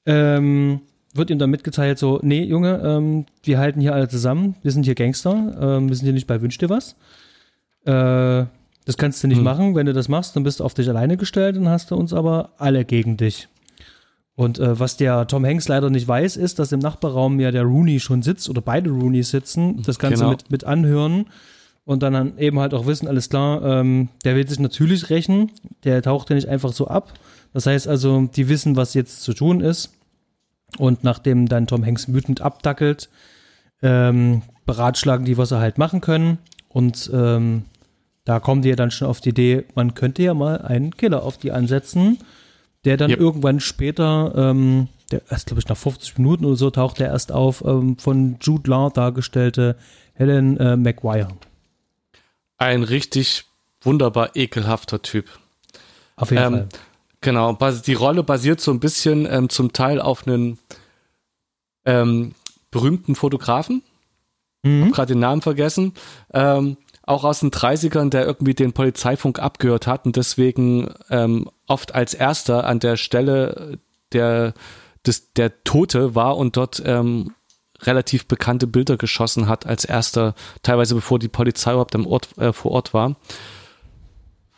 Speaker 1: Ähm, wird ihm dann mitgeteilt, so, nee, Junge, ähm, wir halten hier alle zusammen, wir sind hier Gangster, ähm, wir sind hier nicht bei Wünsch dir was. Äh, das kannst du nicht hm. machen. Wenn du das machst, dann bist du auf dich alleine gestellt und hast du uns aber alle gegen dich. Und äh, was der Tom Hanks leider nicht weiß, ist, dass im Nachbarraum ja der Rooney schon sitzt oder beide Rooneys sitzen, das Ganze genau. mit, mit anhören und dann eben halt auch wissen, alles klar, ähm, der will sich natürlich rächen, der taucht ja nicht einfach so ab. Das heißt also, die wissen, was jetzt zu tun ist. Und nachdem dann Tom Hanks wütend abdackelt, ähm, beratschlagen die, was sie halt machen können. Und ähm, da kommen die ja dann schon auf die Idee, man könnte ja mal einen Killer auf die ansetzen, der dann yep. irgendwann später, ähm, der erst glaube ich nach 50 Minuten oder so taucht der erst auf, ähm, von Jude Law dargestellte Helen äh, McGuire.
Speaker 2: Ein richtig wunderbar ekelhafter Typ.
Speaker 1: Auf jeden ähm, Fall.
Speaker 2: Genau, die Rolle basiert so ein bisschen ähm, zum Teil auf einen ähm, berühmten Fotografen. Mhm. Hab gerade den Namen vergessen. Ähm, auch aus den 30ern, der irgendwie den Polizeifunk abgehört hat und deswegen ähm, oft als erster an der Stelle der, des, der Tote war und dort ähm, relativ bekannte Bilder geschossen hat als erster, teilweise bevor die Polizei überhaupt am Ort, äh, vor Ort war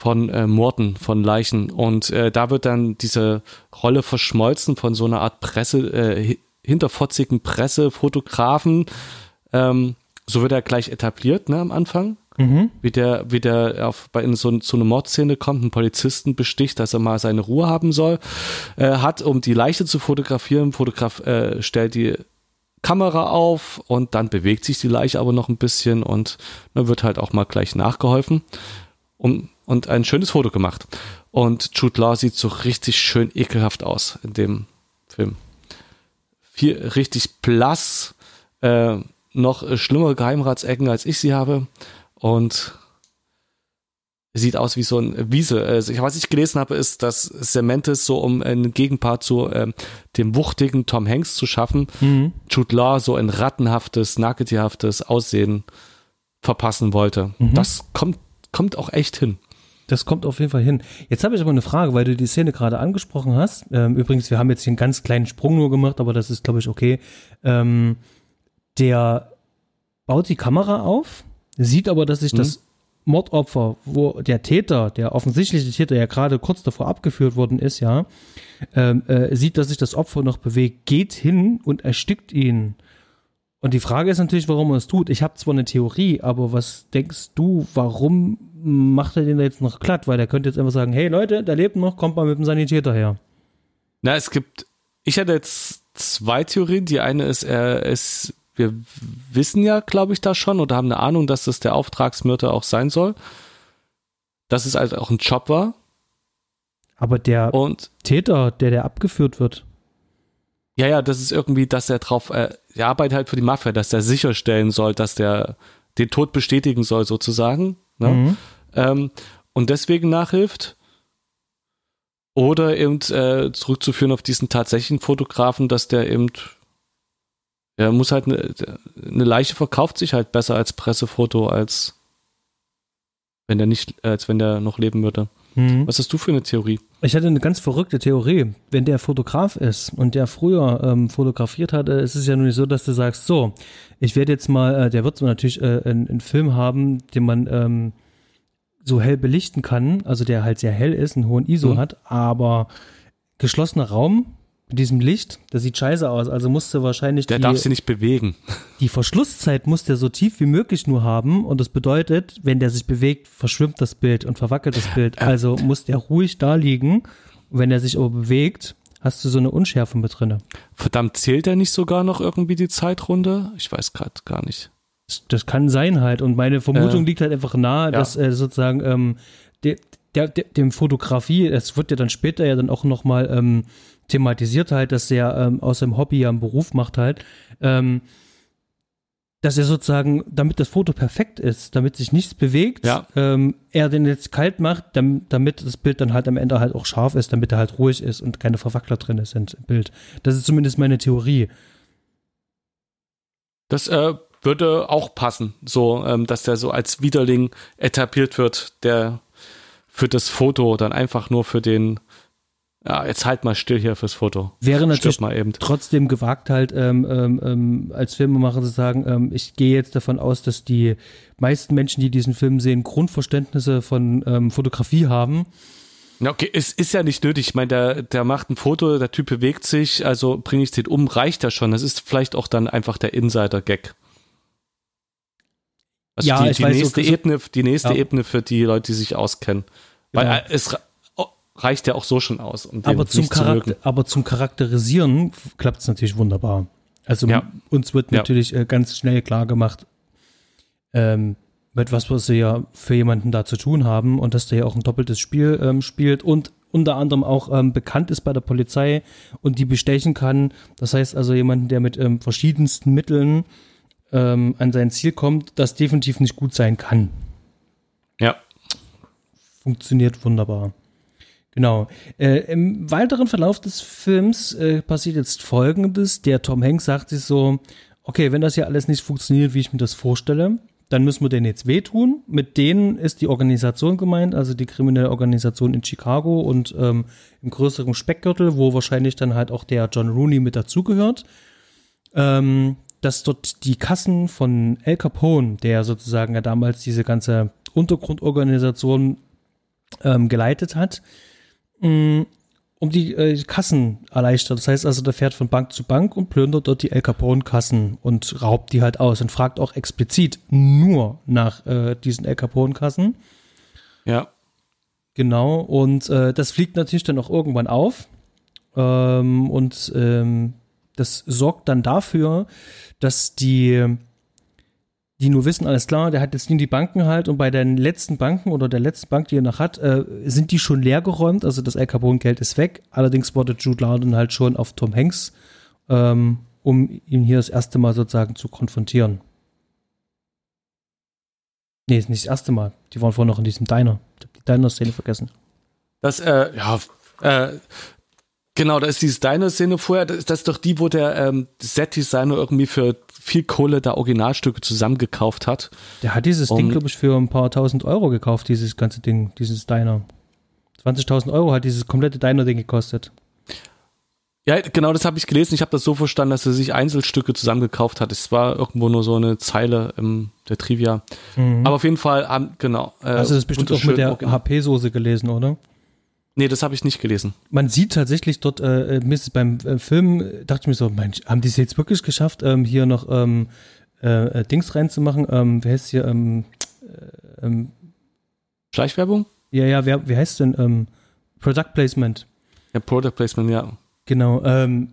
Speaker 2: von äh, Morden, von Leichen. Und äh, da wird dann diese Rolle verschmolzen von so einer Art Presse, äh, hinterfotzigen Pressefotografen. Ähm, so wird er gleich etabliert, ne, am Anfang. Mhm. Wie der, wie der auf, bei in so, so eine Mordszene kommt, einen Polizisten besticht, dass er mal seine Ruhe haben soll, äh, hat, um die Leiche zu fotografieren, Fotograf äh, stellt die Kamera auf und dann bewegt sich die Leiche aber noch ein bisschen und dann wird halt auch mal gleich nachgeholfen um, und ein schönes Foto gemacht. Und Jude Law sieht so richtig schön ekelhaft aus in dem Film. Viel, richtig blass, äh, noch schlimmere Geheimratsecken, als ich sie habe und sieht aus wie so ein Wiese. Also, was ich gelesen habe, ist, dass Cementis so um einen Gegenpart zu ähm, dem wuchtigen Tom Hanks zu schaffen, mhm. Jude Law so ein rattenhaftes, nacketierhaftes Aussehen verpassen wollte. Mhm. Das kommt, kommt auch echt hin.
Speaker 1: Das kommt auf jeden Fall hin. Jetzt habe ich aber eine Frage, weil du die Szene gerade angesprochen hast. Ähm, übrigens, wir haben jetzt hier einen ganz kleinen Sprung nur gemacht, aber das ist, glaube ich, okay. Ähm, der baut die Kamera auf sieht aber, dass sich mhm. das Mordopfer, wo der Täter, der offensichtliche Täter ja gerade kurz davor abgeführt worden ist, ja, ähm, äh, sieht, dass sich das Opfer noch bewegt, geht hin und erstickt ihn. Und die Frage ist natürlich, warum er es tut. Ich habe zwar eine Theorie, aber was denkst du, warum macht er den da jetzt noch glatt? Weil der könnte jetzt einfach sagen, hey Leute, der lebt noch, kommt mal mit dem Sanitäter her.
Speaker 2: Na, es gibt, ich hatte jetzt zwei Theorien. Die eine ist, er ist wir wissen ja, glaube ich, da schon oder haben eine Ahnung, dass das der Auftragsmörder auch sein soll. Dass es also auch ein Job war.
Speaker 1: Aber der
Speaker 2: und,
Speaker 1: Täter, der der abgeführt wird.
Speaker 2: Ja, ja, das ist irgendwie, dass er drauf, äh, er arbeitet halt für die Mafia, dass der sicherstellen soll, dass der den Tod bestätigen soll, sozusagen. Ne? Mhm. Ähm, und deswegen nachhilft. Oder eben äh, zurückzuführen auf diesen tatsächlichen Fotografen, dass der eben er muss halt eine, eine Leiche verkauft sich halt besser als Pressefoto, als wenn der nicht, als wenn der noch leben würde. Mhm. Was hast du für eine Theorie?
Speaker 1: Ich hatte eine ganz verrückte Theorie. Wenn der Fotograf ist und der früher ähm, fotografiert hat, ist es ja nur nicht so, dass du sagst, so, ich werde jetzt mal, äh, der wird so natürlich äh, einen, einen, Film haben, den man ähm, so hell belichten kann, also der halt sehr hell ist, einen hohen ISO mhm. hat, aber geschlossener Raum, mit diesem Licht, das sieht scheiße aus. Also musste wahrscheinlich.
Speaker 2: Der die, darf sich nicht bewegen.
Speaker 1: Die Verschlusszeit muss der so tief wie möglich nur haben. Und das bedeutet, wenn der sich bewegt, verschwimmt das Bild und verwackelt das Bild. Also muss der ruhig da liegen. Und wenn er sich aber bewegt, hast du so eine Unschärfe mit drinne.
Speaker 2: Verdammt, zählt er nicht sogar noch irgendwie die Zeitrunde? Ich weiß gerade gar nicht.
Speaker 1: Das, kann sein halt. Und meine Vermutung äh, liegt halt einfach nahe, ja. dass äh, sozusagen ähm, der, der, der, dem Fotografie, es wird ja dann später ja dann auch nochmal ähm, thematisiert halt, dass er ähm, aus seinem Hobby ja einen Beruf macht halt, ähm, dass er sozusagen, damit das Foto perfekt ist, damit sich nichts bewegt,
Speaker 2: ja.
Speaker 1: ähm, er den jetzt kalt macht, damit, das Bild dann halt am Ende halt auch scharf ist, damit er halt ruhig ist und keine Verwackler drin sind im Bild. Das ist zumindest meine Theorie.
Speaker 2: Das äh, würde auch passen, so, ähm, dass der so als Widerling etabliert wird, der für das Foto dann einfach nur für den ja, jetzt halt mal still hier fürs Foto.
Speaker 1: Wäre natürlich mal eben. trotzdem gewagt halt ähm, ähm, ähm, als Filmemacher zu sagen, ähm, ich gehe jetzt davon aus, dass die meisten Menschen, die diesen Film sehen, Grundverständnisse von ähm, Fotografie haben.
Speaker 2: Okay, es ist ja nicht nötig. Ich meine, der, der macht ein Foto, der Typ bewegt sich, also bringe ich den um, reicht ja schon. Das ist vielleicht auch dann einfach der Insider-Gag. Also ja, die, ich die weiß, nächste okay, Ebene, die nächste ja. Ebene für die Leute, die sich auskennen. Weil genau. es reicht ja auch so schon aus.
Speaker 1: Um aber, zum Charakter, aber zum Charakterisieren klappt es natürlich wunderbar. Also ja. uns wird natürlich ja. äh, ganz schnell klar gemacht, ähm, mit was wir ja für jemanden da zu tun haben und dass der ja auch ein doppeltes Spiel ähm, spielt und unter anderem auch ähm, bekannt ist bei der Polizei und die bestechen kann. Das heißt also jemanden, der mit ähm, verschiedensten Mitteln ähm, an sein Ziel kommt, das definitiv nicht gut sein kann.
Speaker 2: Ja.
Speaker 1: Funktioniert wunderbar. Genau. Äh, Im weiteren Verlauf des Films äh, passiert jetzt Folgendes. Der Tom Hanks sagt sich so, okay, wenn das hier alles nicht funktioniert, wie ich mir das vorstelle, dann müssen wir denen jetzt wehtun. Mit denen ist die Organisation gemeint, also die kriminelle Organisation in Chicago und ähm, im größeren Speckgürtel, wo wahrscheinlich dann halt auch der John Rooney mit dazugehört. Ähm, dass dort die Kassen von El Capone, der sozusagen ja damals diese ganze Untergrundorganisation ähm, geleitet hat, Mm, um die äh, Kassen erleichtert. Das heißt also, der fährt von Bank zu Bank und plündert dort die El Capone-Kassen und raubt die halt aus und fragt auch explizit nur nach äh, diesen El Capone-Kassen.
Speaker 2: Ja.
Speaker 1: Genau, und äh, das fliegt natürlich dann auch irgendwann auf. Ähm, und ähm, das sorgt dann dafür, dass die die nur wissen, alles klar, der hat jetzt nie die Banken halt und bei den letzten Banken oder der letzten Bank, die er noch hat, äh, sind die schon leer geräumt, also das El Capone-Geld ist weg. Allerdings wurde Jude Law dann halt schon auf Tom Hanks, ähm, um ihn hier das erste Mal sozusagen zu konfrontieren. Nee, ist nicht das erste Mal. Die waren vorher noch in diesem Diner. Ich habe die Diner-Szene vergessen.
Speaker 2: Das, äh, ja, äh, genau, da ist diese Diner-Szene vorher, das, das, ist doch die, wo der ähm, Set-Designer irgendwie für viel Kohle da Originalstücke zusammengekauft hat.
Speaker 1: Der hat dieses um, Ding, glaube ich, für ein paar tausend Euro gekauft, dieses ganze Ding, dieses Diner. 20.000 Euro hat dieses komplette Diner-Ding gekostet.
Speaker 2: Ja, genau, das habe ich gelesen. Ich habe das so verstanden, dass er sich Einzelstücke zusammengekauft hat. Es war irgendwo nur so eine Zeile im der Trivia. Mhm. Aber auf jeden Fall, um, genau.
Speaker 1: Äh, also das bestimmt auch mit der HP-Soße gelesen, oder?
Speaker 2: Nee, das habe ich nicht gelesen.
Speaker 1: Man sieht tatsächlich dort, äh, beim äh, Film, dachte ich mir so, Mensch, haben die es jetzt wirklich geschafft, ähm, hier noch ähm, äh, äh Dings reinzumachen? Ähm, wer heißt hier? Ähm,
Speaker 2: äh, ähm, Schleichwerbung?
Speaker 1: Ja, ja, wer, wie heißt denn? Ähm, Product Placement.
Speaker 2: Ja, Product Placement, ja.
Speaker 1: Genau. Ähm,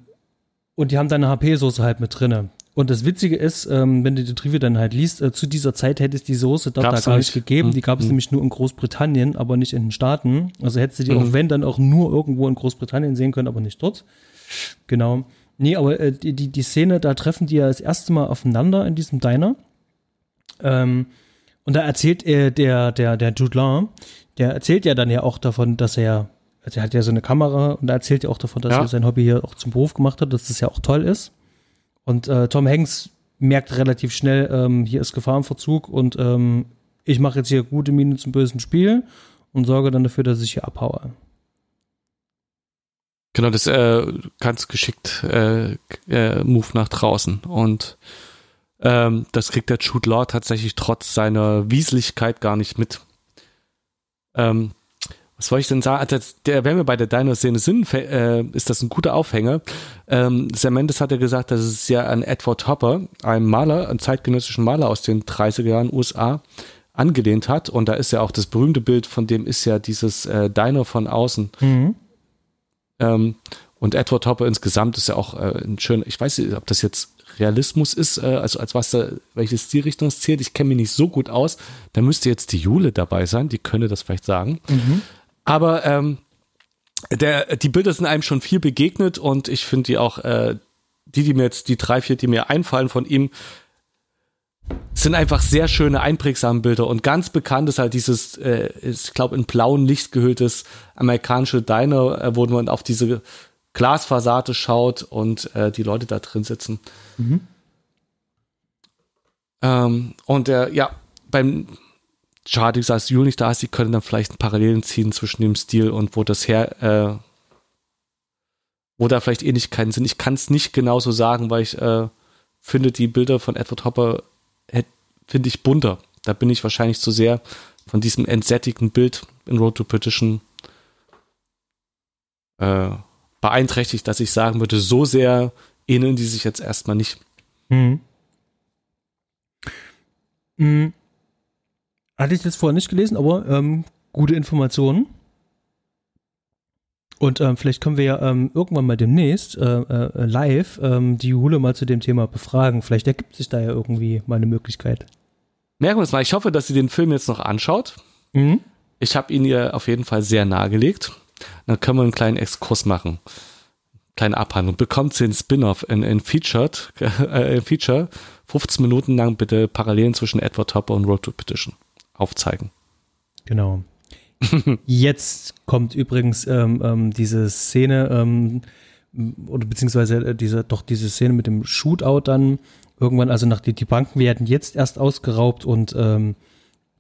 Speaker 1: und die haben da eine HP-Soße halt mit drinne. Und das Witzige ist, ähm, wenn du die Trivia dann halt liest, äh, zu dieser Zeit hätte es die Soße dort Gab's da gar nicht gegeben. Mhm. Die gab es mhm. nämlich nur in Großbritannien, aber nicht in den Staaten. Also hättest du die mhm. auch, wenn, dann auch nur irgendwo in Großbritannien sehen können, aber nicht dort. Genau. Nee, aber äh, die, die, die Szene, da treffen die ja das erste Mal aufeinander in diesem Diner. Ähm, und da erzählt er, der, der, der Jude Law, der erzählt ja dann ja auch davon, dass er, also er hat ja so eine Kamera und er erzählt ja auch davon, dass ja. er sein Hobby hier auch zum Beruf gemacht hat, dass das ja auch toll ist. Und äh, Tom Hanks merkt relativ schnell, ähm, hier ist Gefahr im Verzug und ähm, ich mache jetzt hier gute Miene zum bösen Spiel und sorge dann dafür, dass ich hier abhaue.
Speaker 2: Genau, das äh, ganz geschickt äh, äh, Move nach draußen. Und ähm, das kriegt der Jude Law tatsächlich trotz seiner Wieslichkeit gar nicht mit. Ähm, was wollte ich denn sagen? Also der, wenn wir bei der Diner-Szene sind, äh, ist das ein guter Aufhänger. Ähm, Sam Mendes hat ja gesagt, dass es ja an Edward Hopper, einem Maler, einen zeitgenössischen Maler aus den 30er Jahren USA, angelehnt hat. Und da ist ja auch das berühmte Bild, von dem ist ja dieses äh, Diner von außen. Mhm. Ähm, Und Edward Hopper insgesamt ist ja auch äh, ein schöner, ich weiß nicht, ob das jetzt Realismus ist, äh, also als was da, welche Stilrichtung es zählt. Ich kenne mich nicht so gut aus. Da müsste jetzt die Jule dabei sein, die könnte das vielleicht sagen. Mhm. Aber ähm, der, die Bilder sind einem schon viel begegnet und ich finde die auch, äh, die, die mir jetzt, die drei, vier, die mir einfallen von ihm, sind einfach sehr schöne, einprägsame Bilder. Und ganz bekannt ist halt dieses, äh, ich glaube, in blauen Licht gehülltes amerikanische Diner, äh, wo man auf diese Glasfassade schaut und äh, die Leute da drin sitzen. Mhm. Ähm, und ja, beim Schade, dass Jule nicht da ist, sie können dann vielleicht Parallelen ziehen zwischen dem Stil und wo das her, äh, wo da vielleicht Ähnlichkeiten sind. Ich kann es nicht genauso sagen, weil ich äh, finde, die Bilder von Edward Hopper finde ich bunter. Da bin ich wahrscheinlich zu sehr von diesem entsättigten Bild in Road to Petition äh, beeinträchtigt, dass ich sagen würde, so sehr ähneln die sich jetzt erstmal nicht. Mhm.
Speaker 1: Mhm. Hatte ich das vorher nicht gelesen, aber ähm, gute Informationen. Und ähm, vielleicht können wir ja ähm, irgendwann mal demnächst äh, äh, live ähm, die Hule mal zu dem Thema befragen. Vielleicht ergibt sich da ja irgendwie mal eine Möglichkeit.
Speaker 2: Merken wir es mal. Ich hoffe, dass sie den Film jetzt noch anschaut. Mhm. Ich habe ihn ihr auf jeden Fall sehr nahegelegt. Dann können wir einen kleinen Exkurs machen. Kleine Abhandlung. Bekommt sie einen Spin-off in, in Featured, äh, in Feature. 15 Minuten lang bitte Parallelen zwischen Edward Topper und Road to Petition aufzeigen.
Speaker 1: Genau. Jetzt kommt übrigens ähm, ähm, diese Szene, ähm, oder beziehungsweise äh, diese, doch diese Szene mit dem Shootout dann irgendwann, also nach die, die Banken werden jetzt erst ausgeraubt und ähm,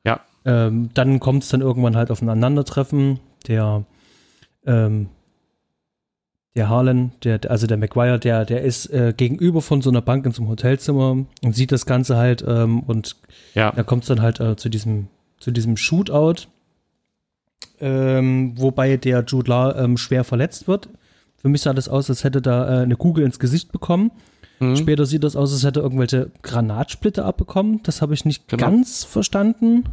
Speaker 2: ja.
Speaker 1: Ähm, dann kommt es dann irgendwann halt auf ein Aneinandertreffen. Der ähm, der Harlan, der, also der McGuire, der, der ist äh, gegenüber von so einer Bank in so einem Hotelzimmer und sieht das Ganze halt ähm, und
Speaker 2: ja.
Speaker 1: da kommt es dann halt äh, zu diesem, zu diesem Shootout, ähm, wobei der Jude Law ähm, schwer verletzt wird. Für mich sah das aus, als hätte da äh, eine Kugel ins Gesicht bekommen. Mhm. Später sieht das aus, als hätte er irgendwelche Granatsplitter abbekommen. Das habe ich nicht genau. ganz verstanden.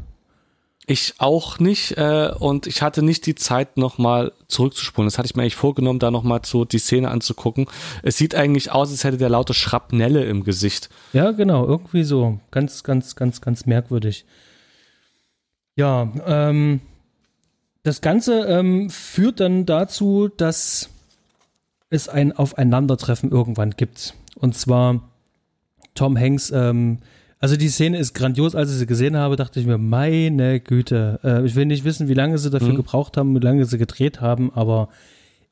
Speaker 2: Ich auch nicht äh, und ich hatte nicht die Zeit nochmal zurückzuspulen. Das hatte ich mir eigentlich vorgenommen, da nochmal so die Szene anzugucken. Es sieht eigentlich aus, als hätte der lauter Schrapnelle im Gesicht.
Speaker 1: Ja, genau, irgendwie so. Ganz, ganz, ganz, ganz merkwürdig. Ja, ähm, das Ganze ähm, führt dann dazu, dass es ein Aufeinandertreffen irgendwann gibt. Und zwar Tom Hanks, ähm, also die Szene ist grandios, als ich sie gesehen habe, dachte ich mir, meine Güte, äh, ich will nicht wissen, wie lange sie dafür mhm. gebraucht haben, wie lange sie gedreht haben, aber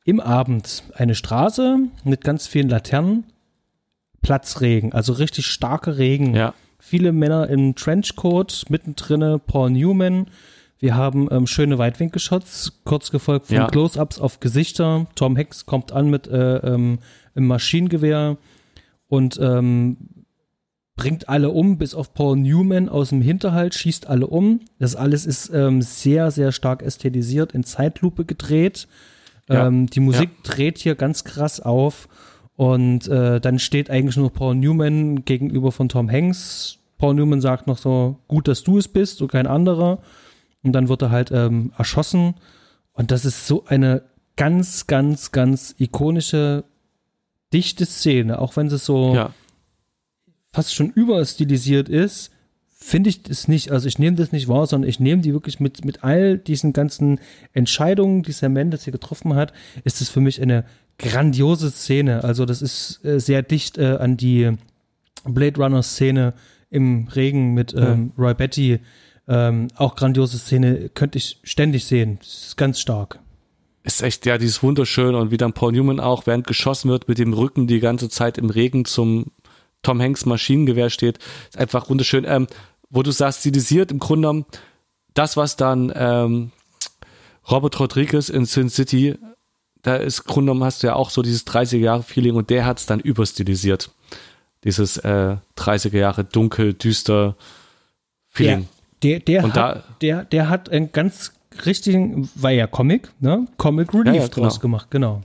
Speaker 1: im Abend eine Straße mit ganz vielen Laternen, Platzregen, also richtig starker Regen.
Speaker 2: Ja.
Speaker 1: Viele Männer im Trenchcoat, mittendrin Paul Newman. Wir haben ähm, schöne Weitwinkelshots, kurz gefolgt von ja. Close-ups auf Gesichter. Tom Hanks kommt an mit äh, ähm, im Maschinengewehr und ähm, bringt alle um, bis auf Paul Newman aus dem Hinterhalt, schießt alle um. Das alles ist ähm, sehr, sehr stark ästhetisiert, in Zeitlupe gedreht. Ja. Ähm, die Musik ja. dreht hier ganz krass auf. Und äh, dann steht eigentlich nur Paul Newman gegenüber von Tom Hanks. Paul Newman sagt noch so, gut, dass du es bist und kein anderer. Und dann wird er halt ähm, erschossen. Und das ist so eine ganz, ganz, ganz ikonische dichte Szene, auch wenn es so ja. Fast schon überstilisiert ist, finde ich das nicht. Also ich nehme das nicht wahr, sondern ich nehme die wirklich mit, mit all diesen ganzen Entscheidungen, die Sam Mendes hier getroffen hat, ist es für mich eine grandiose Szene. Also das ist äh, sehr dicht äh, an die Blade Runner Szene im Regen mit ähm, ja. Roy Betty. Ähm, auch grandiose Szene, könnte ich ständig sehen. Das ist ganz stark
Speaker 2: ist echt, ja, die ist wunderschön und wie dann Paul Newman auch, während geschossen wird, mit dem Rücken die ganze Zeit im Regen zum Tom Hanks Maschinengewehr steht, ist einfach wunderschön. Ähm, wo du sagst, stilisiert im Grunde genommen das, was dann ähm, Robert Rodriguez in Sin City, da ist im Grunde genommen hast du ja auch so dieses 30er Jahre Feeling und der hat es dann überstilisiert. Dieses äh, 30er Jahre dunkel, düster Feeling.
Speaker 1: Ja, der, der, hat, da, der, der hat ein ganz richtigen, war ja Comic, ne? Comic Relief ja, ja, genau. draus gemacht, genau.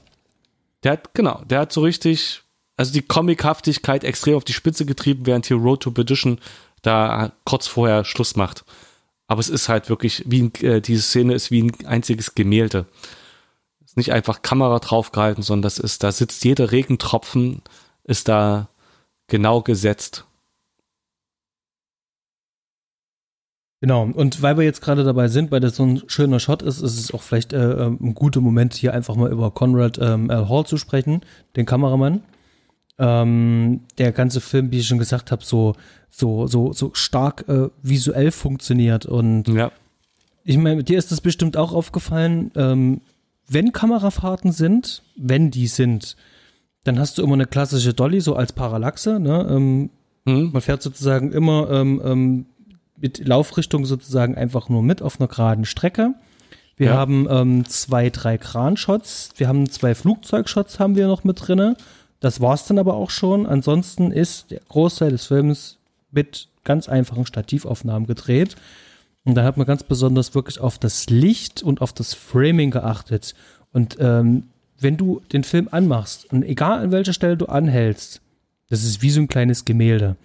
Speaker 2: Der hat, genau, der hat so richtig, also die Comichaftigkeit extrem auf die Spitze getrieben, während hier Road to Perdition da kurz vorher Schluss macht. Aber es ist halt wirklich, wie ein, äh, diese Szene ist wie ein einziges Gemälde. Ist nicht einfach Kamera draufgehalten, sondern das ist, da sitzt jeder Regentropfen, ist da genau gesetzt.
Speaker 1: Genau, und weil wir jetzt gerade dabei sind, weil das so ein schöner Shot ist, ist es auch vielleicht äh, ähm, ein guter Moment, hier einfach mal über Conrad ähm, L. Hall zu sprechen, den Kameramann. Ähm, der ganze Film, wie ich schon gesagt habe, so, so, so, so stark äh, visuell funktioniert. Und
Speaker 2: ja.
Speaker 1: ich meine, dir ist das bestimmt auch aufgefallen, ähm, wenn Kamerafahrten sind, wenn die sind, dann hast du immer eine klassische Dolly, so als Parallaxe. Ne? Ähm, mhm. Man fährt sozusagen immer ähm, ähm, mit Laufrichtung sozusagen einfach nur mit auf einer geraden Strecke. Wir ja. haben ähm, zwei, drei Kranshots. Wir haben zwei Flugzeugshots haben wir noch mit drinne. Das war's dann aber auch schon. Ansonsten ist der Großteil des Films mit ganz einfachen Stativaufnahmen gedreht. Und da hat man ganz besonders wirklich auf das Licht und auf das Framing geachtet. Und ähm, wenn du den Film anmachst und egal an welcher Stelle du anhältst, das ist wie so ein kleines Gemälde.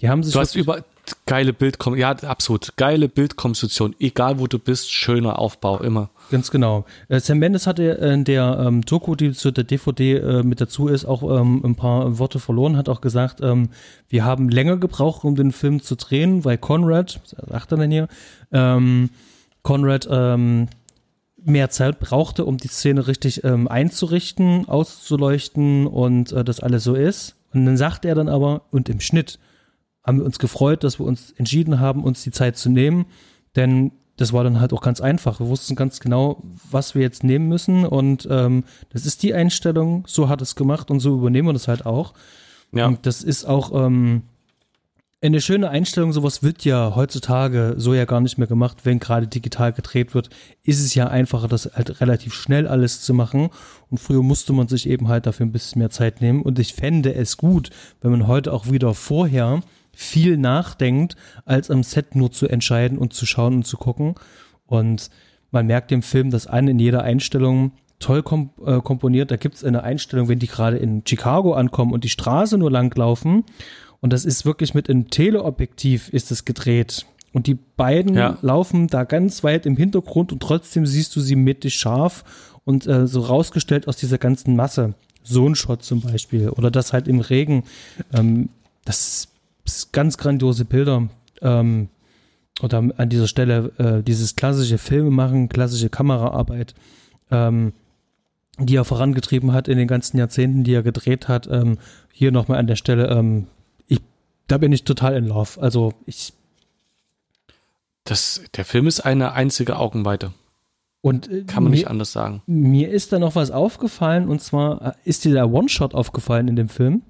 Speaker 1: Die haben sich
Speaker 2: du hast über geile Bildkom ja absolut geile Bildkomposition, egal wo du bist, schöner Aufbau immer.
Speaker 1: Ganz genau. Äh, Sam Mendes hatte in der ähm, Doku, die zu der DVD äh, mit dazu ist, auch ähm, ein paar Worte verloren, hat auch gesagt, ähm, wir haben länger gebraucht, um den Film zu drehen, weil Conrad, sagt er denn hier, ähm, Conrad ähm, mehr Zeit brauchte, um die Szene richtig ähm, einzurichten, auszuleuchten und äh, das alles so ist. Und dann sagt er dann aber, und im Schnitt haben wir uns gefreut, dass wir uns entschieden haben, uns die Zeit zu nehmen, denn das war dann halt auch ganz einfach. Wir wussten ganz genau, was wir jetzt nehmen müssen und ähm, das ist die Einstellung, so hat es gemacht und so übernehmen wir das halt auch. Ja. Und das ist auch ähm, eine schöne Einstellung, sowas wird ja heutzutage so ja gar nicht mehr gemacht, wenn gerade digital gedreht wird, ist es ja einfacher, das halt relativ schnell alles zu machen. Und früher musste man sich eben halt dafür ein bisschen mehr Zeit nehmen. Und ich fände es gut, wenn man heute auch wieder vorher viel nachdenkt, als am Set nur zu entscheiden und zu schauen und zu gucken. Und man merkt dem Film das an in jeder Einstellung toll komp äh, komponiert. Da gibt es eine Einstellung, wenn die gerade in Chicago ankommen und die Straße nur lang laufen. Und das ist wirklich mit einem Teleobjektiv ist es gedreht. Und die beiden ja. laufen da ganz weit im Hintergrund und trotzdem siehst du sie mittig scharf und äh, so rausgestellt aus dieser ganzen Masse. So ein Shot zum Beispiel. Oder das halt im Regen. Ähm, das ganz grandiose Bilder. Ähm, oder an dieser Stelle äh, dieses klassische Filme machen, klassische Kameraarbeit, ähm, die er vorangetrieben hat in den ganzen Jahrzehnten, die er gedreht hat. Ähm, hier nochmal an der Stelle, ähm, ich, da bin ich total in Love. Also ich.
Speaker 2: Das, der Film ist eine einzige Augenweite.
Speaker 1: Und äh,
Speaker 2: kann man mir, nicht anders sagen.
Speaker 1: Mir ist da noch was aufgefallen und zwar äh, ist dir der One-Shot aufgefallen in dem Film?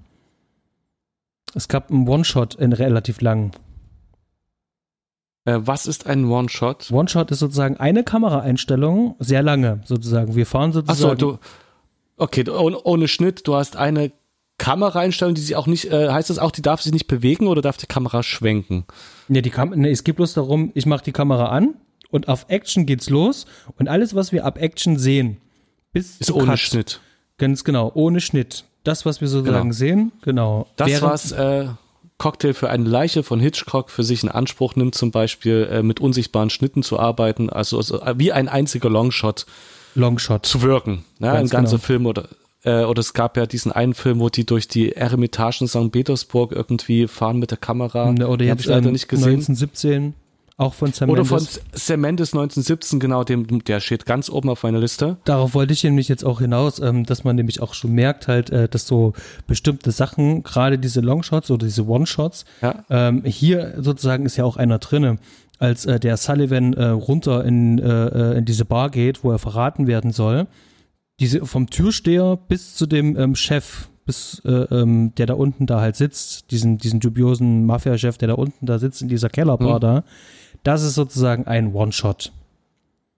Speaker 1: Es gab einen One-Shot in relativ lang.
Speaker 2: Äh, was ist ein One-Shot?
Speaker 1: One-Shot ist sozusagen eine Kameraeinstellung, sehr lange sozusagen. Wir fahren sozusagen.
Speaker 2: Achso, du. Okay, ohne, ohne Schnitt, du hast eine Kameraeinstellung, die sich auch nicht, äh, heißt das auch, die darf sich nicht bewegen oder darf die Kamera schwenken?
Speaker 1: Nee, die Kam nee, es geht bloß darum, ich mache die Kamera an und auf Action geht's los und alles, was wir ab Action sehen, bis
Speaker 2: ist ohne Cut, Schnitt.
Speaker 1: Ganz genau, ohne Schnitt das, was wir sozusagen genau. sehen, genau.
Speaker 2: Das, was äh, Cocktail für eine Leiche von Hitchcock für sich in Anspruch nimmt, zum Beispiel äh, mit unsichtbaren Schnitten zu arbeiten, also, also wie ein einziger Longshot.
Speaker 1: Longshot.
Speaker 2: Zu wirken. Ja, ein ganzer genau. Film oder äh, oder es gab ja diesen einen Film, wo die durch die Eremitagen St. Petersburg irgendwie fahren mit der Kamera.
Speaker 1: Oder jetzt ich leider ähm, nicht gesehen. 1917. Auch von
Speaker 2: Sam Oder von Sam Mendes 1917, genau, dem, der steht ganz oben auf meiner Liste.
Speaker 1: Darauf wollte ich nämlich jetzt auch hinaus, ähm, dass man nämlich auch schon merkt halt, äh, dass so bestimmte Sachen, gerade diese Longshots oder diese One-Shots, ja. ähm, hier sozusagen ist ja auch einer drinne als äh, der Sullivan äh, runter in, äh, äh, in diese Bar geht, wo er verraten werden soll. Diese vom Türsteher bis zu dem ähm, Chef, bis äh, ähm, der da unten da halt sitzt, diesen diesen dubiosen Mafia-Chef, der da unten da sitzt in dieser Kellerbar mhm. da das ist sozusagen ein One-Shot.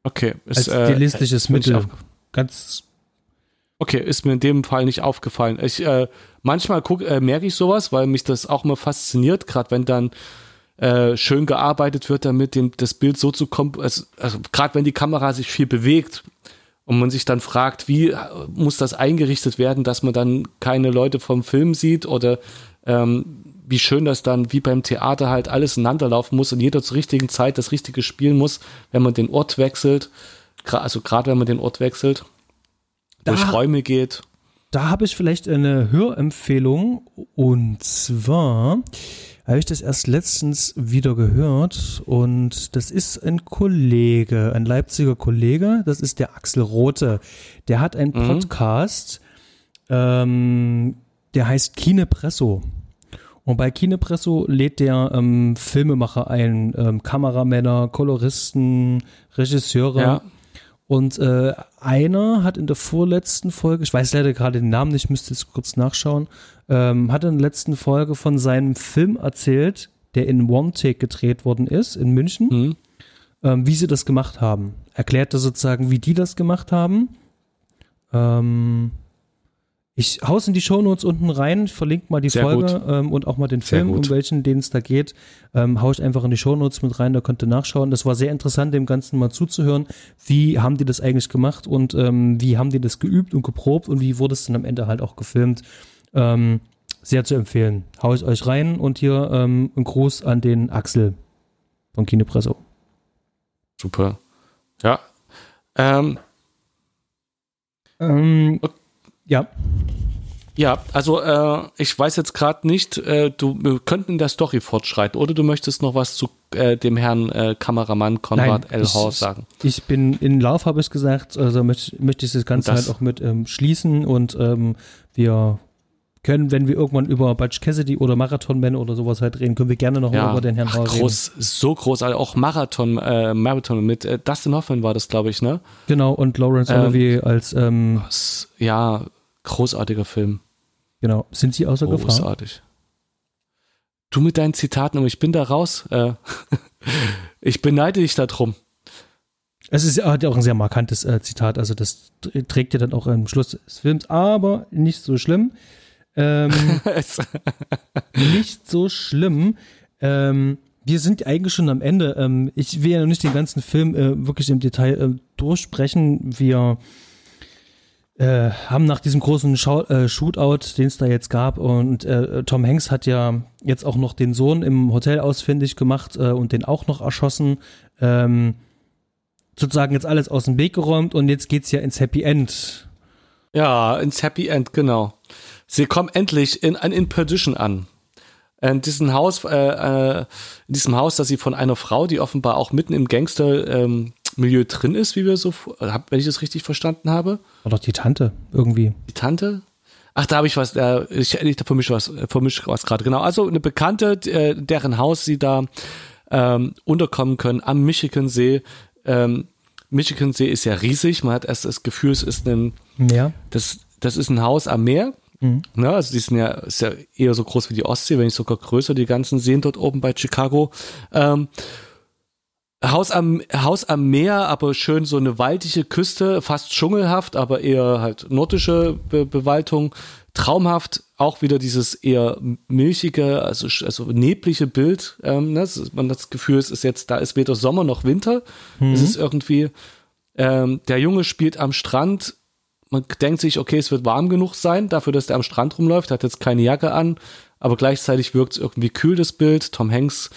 Speaker 2: Okay.
Speaker 1: Ist, Als stilistisches äh, Mittel. Ganz.
Speaker 2: Okay, ist mir in dem Fall nicht aufgefallen. Ich, äh, manchmal guck, äh, merke ich sowas, weil mich das auch immer fasziniert, gerade wenn dann äh, schön gearbeitet wird, damit dem, das Bild so zu kommen, also, also gerade wenn die Kamera sich viel bewegt und man sich dann fragt, wie äh, muss das eingerichtet werden, dass man dann keine Leute vom Film sieht oder ähm, wie schön das dann wie beim Theater halt alles ineinander laufen muss und jeder zur richtigen Zeit das Richtige spielen muss, wenn man den Ort wechselt. Also gerade wenn man den Ort wechselt. durch Räume geht.
Speaker 1: Da habe ich vielleicht eine Hörempfehlung und zwar habe ich das erst letztens wieder gehört und das ist ein Kollege, ein Leipziger Kollege, das ist der Axel Rote. Der hat einen mhm. Podcast, ähm, der heißt Kinepresso. Und bei Kinepresso lädt der ähm, Filmemacher ein, ähm, Kameramänner, Koloristen, Regisseure. Ja. Und äh, einer hat in der vorletzten Folge, ich weiß leider gerade den Namen nicht, müsste jetzt kurz nachschauen, ähm, hat in der letzten Folge von seinem Film erzählt, der in One Take gedreht worden ist, in München, mhm. ähm, wie sie das gemacht haben. Erklärte sozusagen, wie die das gemacht haben. Ähm, ich hau's in die Shownotes unten rein, verlinke mal die Sehr Folge ähm, und auch mal den Film, um welchen den es da geht. Ähm, hau ich einfach in die Shownotes mit rein, da könnt ihr nachschauen. Das war sehr interessant, dem Ganzen mal zuzuhören. Wie haben die das eigentlich gemacht und ähm, wie haben die das geübt und geprobt und wie wurde es dann am Ende halt auch gefilmt? Ähm, sehr zu empfehlen. Hau ich euch rein und hier ähm, ein Gruß an den Axel von Kinepresso.
Speaker 2: Super. Ja. Ähm.
Speaker 1: Ähm, okay. Ja.
Speaker 2: Ja, also äh, ich weiß jetzt gerade nicht, äh, du wir könnten in der Story fortschreiten oder du möchtest noch was zu äh, dem Herrn äh, Kameramann Konrad Nein, L. Horst sagen.
Speaker 1: Ich bin in Lauf, habe ich gesagt, also möchte, möchte ich das Ganze das, halt auch mit ähm, schließen und ähm, wir können, wenn wir irgendwann über Butch Cassidy oder Marathon Man oder sowas halt reden, können wir gerne noch ja, über den Herrn ach,
Speaker 2: groß, reden. So groß, also auch Marathon, äh, Marathon mit äh, Dustin Hoffman war das, glaube ich, ne?
Speaker 1: Genau, und Lawrence ähm, Olivier als ähm,
Speaker 2: ja, Großartiger Film.
Speaker 1: Genau. Sind Sie außer Großartig.
Speaker 2: Gefahr? Großartig. Du mit deinen Zitaten, aber ich bin da raus. Äh, ich beneide dich darum.
Speaker 1: Es ist ja auch ein sehr markantes äh, Zitat, also das trägt ja dann auch am Schluss des Films, aber nicht so schlimm. Ähm, nicht so schlimm. Ähm, wir sind eigentlich schon am Ende. Ähm, ich will ja noch nicht den ganzen Film äh, wirklich im Detail äh, durchsprechen. Wir äh, haben nach diesem großen Schau äh, Shootout, den es da jetzt gab, und äh, Tom Hanks hat ja jetzt auch noch den Sohn im Hotel ausfindig gemacht äh, und den auch noch erschossen. Ähm, sozusagen jetzt alles aus dem Weg geräumt und jetzt geht's ja ins Happy End.
Speaker 2: Ja, ins Happy End, genau. Sie kommen endlich in ein In Perdition an. In diesem Haus, äh, in diesem Haus, das sie von einer Frau, die offenbar auch mitten im Gangster ähm, Milieu drin ist, wie wir so, wenn ich das richtig verstanden habe.
Speaker 1: War doch die Tante irgendwie.
Speaker 2: Die Tante? Ach, da habe ich was, äh, ich, ich vermische was, vermische was gerade. Genau, also eine Bekannte, äh, deren Haus sie da ähm, unterkommen können am Michigansee. Ähm, Michigansee ist ja riesig. Man hat erst das Gefühl, es ist ein,
Speaker 1: Meer.
Speaker 2: Das, das ist ein Haus am Meer. Mhm. Ne, also die sind ja, ist ja eher so groß wie die Ostsee, wenn nicht sogar größer, die ganzen Seen dort oben bei Chicago. Ähm, Haus am, Haus am Meer, aber schön so eine waldige Küste, fast dschungelhaft, aber eher halt nordische Be Bewaldung. Traumhaft, auch wieder dieses eher milchige, also, also neblige Bild. Ähm, ne? Man hat das Gefühl, es ist jetzt, da ist weder Sommer noch Winter. Mhm. Es ist irgendwie, ähm, der Junge spielt am Strand. Man denkt sich, okay, es wird warm genug sein, dafür, dass der am Strand rumläuft, hat jetzt keine Jacke an, aber gleichzeitig wirkt es irgendwie kühl, das Bild. Tom Hanks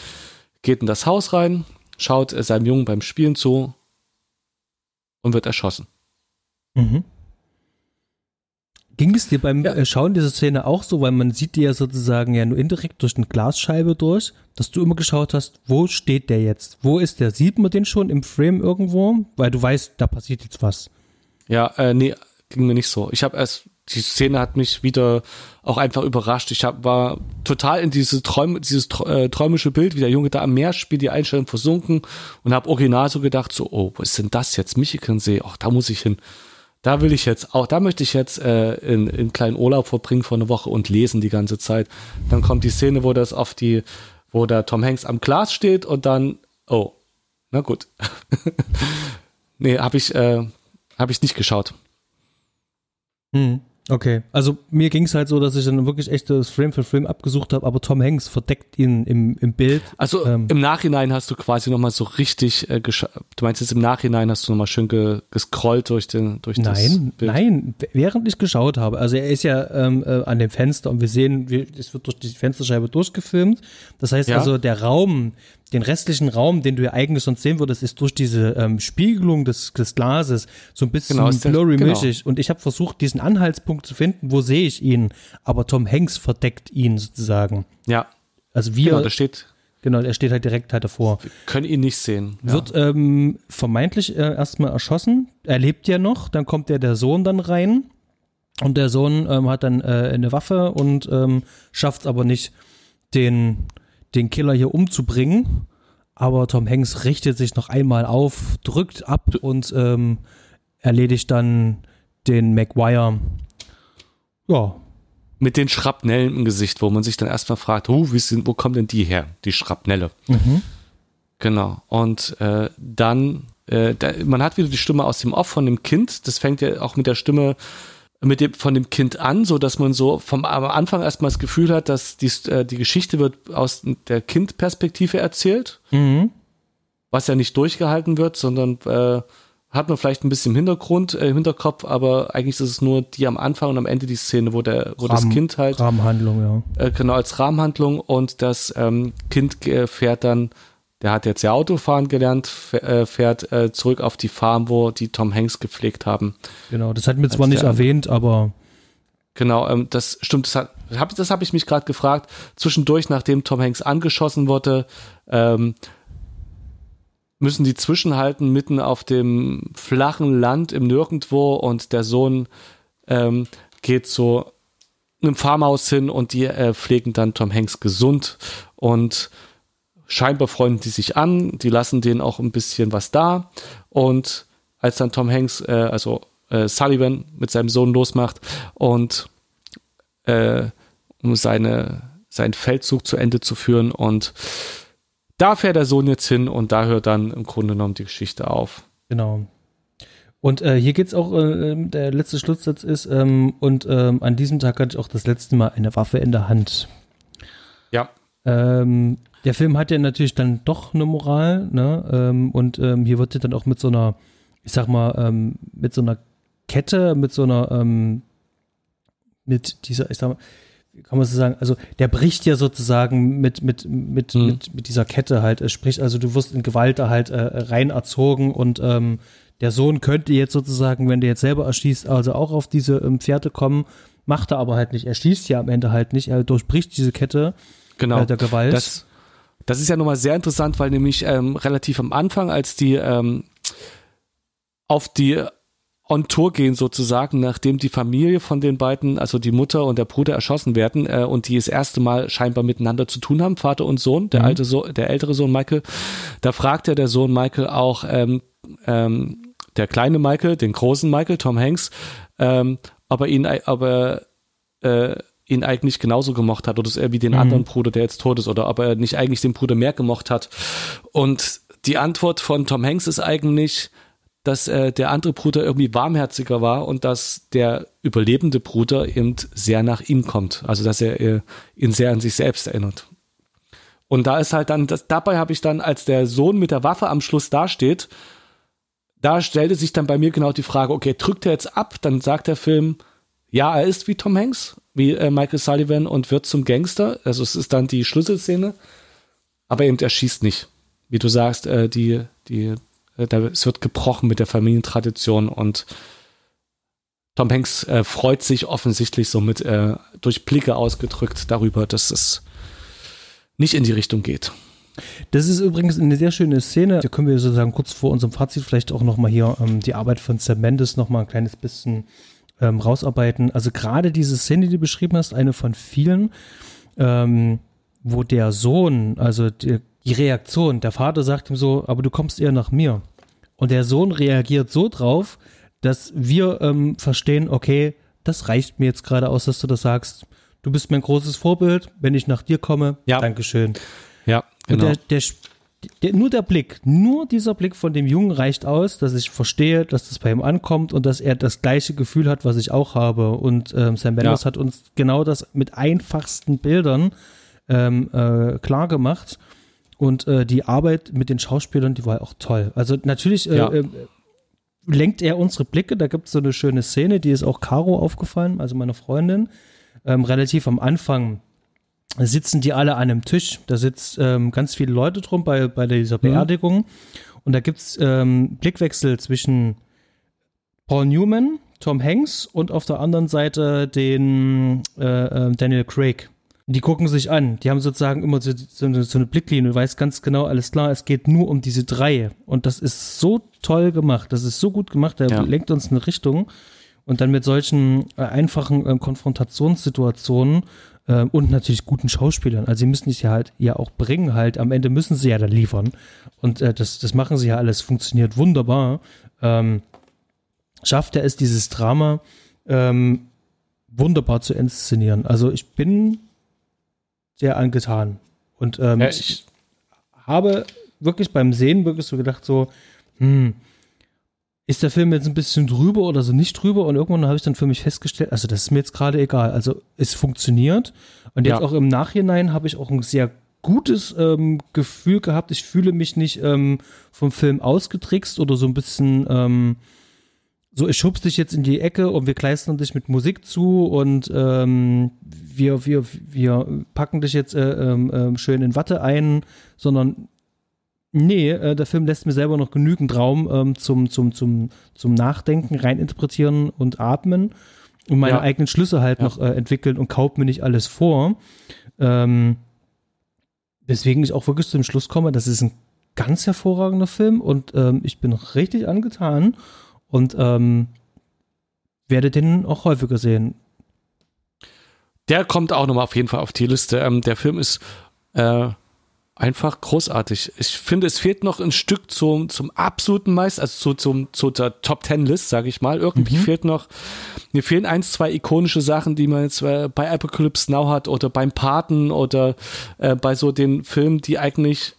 Speaker 2: geht in das Haus rein, schaut seinem Jungen beim Spielen zu und wird erschossen.
Speaker 1: Mhm. Ging es dir beim ja. Äh, Schauen dieser Szene auch so, weil man sieht dir ja sozusagen ja nur indirekt durch eine Glasscheibe durch, dass du immer geschaut hast, wo steht der jetzt? Wo ist der? Sieht man den schon im Frame irgendwo? Weil du weißt, da passiert jetzt was.
Speaker 2: Ja, äh, nee, ging mir nicht so. Ich habe erst die Szene hat mich wieder auch einfach überrascht. Ich hab, war total in diese Träum, dieses äh, träumische Bild, wie der Junge da am Meer spielt, die Einstellung versunken und habe original so gedacht, so, oh, was ist denn das jetzt? Michigansee, ach, da muss ich hin. Da will ich jetzt auch, da möchte ich jetzt äh, in, in kleinen Urlaub verbringen vor einer Woche und lesen die ganze Zeit. Dann kommt die Szene, wo das auf die, wo der Tom Hanks am Glas steht und dann, oh, na gut. nee, habe ich, äh, hab ich nicht geschaut.
Speaker 1: Hm. Okay, also mir ging es halt so, dass ich dann wirklich echt das Frame für Frame abgesucht habe, aber Tom Hanks verdeckt ihn im, im Bild.
Speaker 2: Also ähm, im Nachhinein hast du quasi nochmal so richtig, äh, du meinst jetzt im Nachhinein hast du nochmal schön ge gescrollt durch, den, durch
Speaker 1: nein, das Bild? Nein, während ich geschaut habe. Also er ist ja ähm, äh, an dem Fenster und wir sehen, wie, es wird durch die Fensterscheibe durchgefilmt. Das heißt ja. also, der Raum, den restlichen Raum, den du ja eigentlich sonst sehen würdest, ist durch diese ähm, Spiegelung des, des Glases so ein bisschen
Speaker 2: Genau,
Speaker 1: blurry
Speaker 2: genau.
Speaker 1: milchig. Und ich habe versucht, diesen Anhaltspunkt zu finden, wo sehe ich ihn. Aber Tom Hanks verdeckt ihn sozusagen.
Speaker 2: Ja,
Speaker 1: Also wir,
Speaker 2: genau,
Speaker 1: genau,
Speaker 2: da steht,
Speaker 1: er steht halt direkt halt davor.
Speaker 2: können ihn nicht sehen. Ja.
Speaker 1: Wird ähm, vermeintlich äh, erstmal erschossen. Er lebt ja noch, dann kommt ja der Sohn dann rein. Und der Sohn ähm, hat dann äh, eine Waffe und ähm, schafft es aber nicht, den, den Killer hier umzubringen. Aber Tom Hanks richtet sich noch einmal auf, drückt ab und ähm, erledigt dann den Maguire. Ja,
Speaker 2: Mit den Schrapnellen im Gesicht, wo man sich dann erstmal fragt, huh, sind, wo kommen denn die her, die Schrapnelle? Genau. Und äh, dann, äh, da, man hat wieder die Stimme aus dem Off von dem Kind. Das fängt ja auch mit der Stimme mit dem, von dem Kind an, so dass man so vom am Anfang erstmal das Gefühl hat, dass die, äh, die Geschichte wird aus der Kindperspektive erzählt,
Speaker 1: mhm.
Speaker 2: was ja nicht durchgehalten wird, sondern äh, hat man vielleicht ein bisschen im Hintergrund, äh, im Hinterkopf, aber eigentlich ist es nur die am Anfang und am Ende die Szene, wo der, wo das
Speaker 1: Rahmen-
Speaker 2: Kind halt
Speaker 1: Rahmenhandlung, ja.
Speaker 2: äh, genau als Rahmenhandlung und das ähm, Kind äh, fährt dann, der hat jetzt ja Autofahren gelernt, äh, fährt äh, zurück auf die Farm, wo die Tom Hanks gepflegt haben.
Speaker 1: Genau, das hatten wir zwar nicht erwähnt, aber
Speaker 2: Genau, ähm, das stimmt, das, hat, hab, das habe ich mich gerade gefragt. Zwischendurch, nachdem Tom Hanks angeschossen wurde, ähm, müssen die zwischenhalten mitten auf dem flachen Land im Nirgendwo und der Sohn ähm, geht zu einem Farmhaus hin und die äh, pflegen dann Tom Hanks gesund und scheinbar freunden die sich an, die lassen denen auch ein bisschen was da und als dann Tom Hanks, äh, also äh, Sullivan mit seinem Sohn losmacht und äh, um seine, seinen Feldzug zu Ende zu führen und da fährt der Sohn jetzt hin und da hört dann im Grunde genommen die Geschichte auf.
Speaker 1: Genau. Und äh, hier geht's auch, äh, ähm, der letzte Schlusssatz ist, ähm, und ähm, an diesem Tag hatte ich auch das letzte Mal eine Waffe in der Hand.
Speaker 2: Ja.
Speaker 1: Ähm, der Film hat ja natürlich dann doch eine Moral, ne? Ähm, und ähm, hier wird ja dann auch mit so einer, ich sag mal, ähm, mit so einer Kette, mit so einer, ähm, mit dieser, ich sag mal, wie kann man so sagen, also der bricht ja sozusagen mit, mit, mit,
Speaker 2: Mhm.
Speaker 1: mit, mit dieser Kette halt. Sprich, also du wirst in Gewalt da halt äh, rein erzogen und ähm, der Sohn könnte jetzt sozusagen, wenn der jetzt selber erschießt, also auch auf diese ähm, Pferde kommen, macht er aber halt nicht. Er schießt ja am Ende halt nicht, er durchbricht diese Kette
Speaker 2: Genau.
Speaker 1: äh, der Gewalt.
Speaker 2: Das, das ist ja nochmal sehr interessant, weil nämlich ähm, relativ am Anfang, als die ähm, auf die on Tour gehen sozusagen, nachdem die Familie von den beiden, also die Mutter und der Bruder erschossen werden äh, und die das erste Mal scheinbar miteinander zu tun haben, Vater und Sohn, der
Speaker 1: Mhm.
Speaker 2: alte so der ältere Sohn Michael, da fragt ja der Sohn Michael auch ähm, ähm, der kleine Michael, den großen Michael, Tom Hanks, ähm, ob er ihn, ob er äh, ihn eigentlich genauso gemocht hat oder ist er wie den
Speaker 1: Mhm.
Speaker 2: anderen Bruder, der jetzt tot ist, oder ob er nicht eigentlich den Bruder mehr gemocht hat. Und die Antwort von Tom Hanks ist eigentlich, dass äh, der andere Bruder irgendwie warmherziger war und dass der überlebende Bruder eben sehr nach ihm kommt. Also dass er äh, ihn sehr an sich selbst erinnert. Und da ist halt dann, das, dabei habe ich dann, als der Sohn mit der Waffe am Schluss dasteht, da stellte sich dann bei mir genau die Frage, okay, drückt er jetzt ab? Dann sagt der Film, ja, er ist wie Tom Hanks, wie äh, Michael Sullivan und wird zum Gangster. Also es ist dann die Schlüsselszene. Aber eben er schießt nicht. Wie du sagst, äh, die, die, äh, da, es wird gebrochen mit der Familientradition und Tom Hanks äh, freut sich offensichtlich somit äh, durch Blicke ausgedrückt darüber, dass es nicht in die Richtung geht.
Speaker 1: Das ist übrigens eine sehr schöne Szene. Da können wir sozusagen kurz vor unserem Fazit vielleicht auch nochmal hier ähm, die Arbeit von Sam Mendes nochmal ein kleines bisschen ähm, rausarbeiten. Also gerade diese Szene, die du beschrieben hast, eine von vielen, ähm, wo der Sohn, also die, die Reaktion, der Vater sagt ihm so, aber du kommst eher nach mir. Und der Sohn reagiert so drauf, dass wir ähm, verstehen, okay, das reicht mir jetzt gerade aus, dass du das sagst. Du bist mein großes Vorbild. Wenn ich nach dir komme,
Speaker 2: Ja.
Speaker 1: Dankeschön.
Speaker 2: Ja,
Speaker 1: Und
Speaker 2: genau.
Speaker 1: der, der, der, nur der Blick, nur dieser Blick von dem Jungen reicht aus, dass ich verstehe, dass das bei ihm ankommt und dass er das gleiche Gefühl hat, was ich auch habe. Und ähm, Sam Mendes
Speaker 2: Ja.
Speaker 1: hat uns genau das mit einfachsten Bildern ähm, äh, klar gemacht. Und äh, die Arbeit mit den Schauspielern, die war auch toll. Also natürlich äh,
Speaker 2: Ja.
Speaker 1: äh, lenkt er unsere Blicke. Da gibt es so eine schöne Szene, die ist auch Caro aufgefallen, also meiner Freundin, ähm, relativ am Anfang sitzen die alle an einem Tisch. Da sitzt ähm, ganz viele Leute drum bei, bei dieser mhm. Beerdigung. Mhm. Und da gibt es ähm, Blickwechsel zwischen Paul Newman, Tom Hanks und auf der anderen Seite den äh, äh, Daniel Craig. Die gucken sich an. Die haben sozusagen immer so, so, eine, so eine Blicklinie. Du weißt ganz genau, alles klar, es geht nur um diese drei. Und das ist so toll gemacht. Das ist so gut gemacht. Der ja. lenkt uns in eine Richtung. Und dann mit solchen äh, einfachen äh, Konfrontationssituationen äh, und natürlich guten Schauspielern. Also sie müssen es ja halt ja auch bringen halt. Am Ende müssen sie ja dann liefern. Und äh, das, das machen sie ja alles. Funktioniert wunderbar. Ähm, schafft er es, dieses Drama ähm, wunderbar zu inszenieren. Also ich bin sehr angetan. Und ähm, ja, ich, ich habe wirklich beim Sehen wirklich so gedacht, so, hm, ist der Film jetzt ein bisschen drüber oder so nicht drüber? Und irgendwann habe ich dann für mich festgestellt, also das ist mir jetzt gerade egal. Also es funktioniert. Und jetzt ja. auch im Nachhinein habe ich auch ein sehr gutes ähm, Gefühl gehabt. Ich fühle mich nicht ähm, vom Film ausgetrickst oder so ein bisschen ähm, so, ich schubst dich jetzt in die Ecke und wir kleistern dich mit Musik zu und ähm, wir, wir, wir packen dich jetzt äh, äh, schön in Watte ein, sondern nee, äh, der Film lässt mir selber noch genügend Raum ähm, zum, zum, zum, zum Nachdenken, reininterpretieren und atmen und meine ja. eigenen Schlüsse halt ja. noch äh, entwickeln und kaut mir nicht alles vor. Ähm, weswegen ich auch wirklich zum Schluss komme, das ist ein ganz hervorragender Film und ähm, ich bin richtig angetan und ähm, werde den auch häufiger sehen.
Speaker 2: Der kommt auch nochmal auf jeden Fall auf die Liste. Ähm, der Film ist äh, einfach großartig. Ich finde, es fehlt noch ein Stück zum, zum absoluten Meister, also zu, zum, zu der Top Ten List, sage ich mal. Irgendwie mhm. fehlt noch, mir fehlen eins, zwei ikonische Sachen, die man jetzt äh, bei Apocalypse Now hat oder beim Paten oder äh, bei so den Filmen, die eigentlich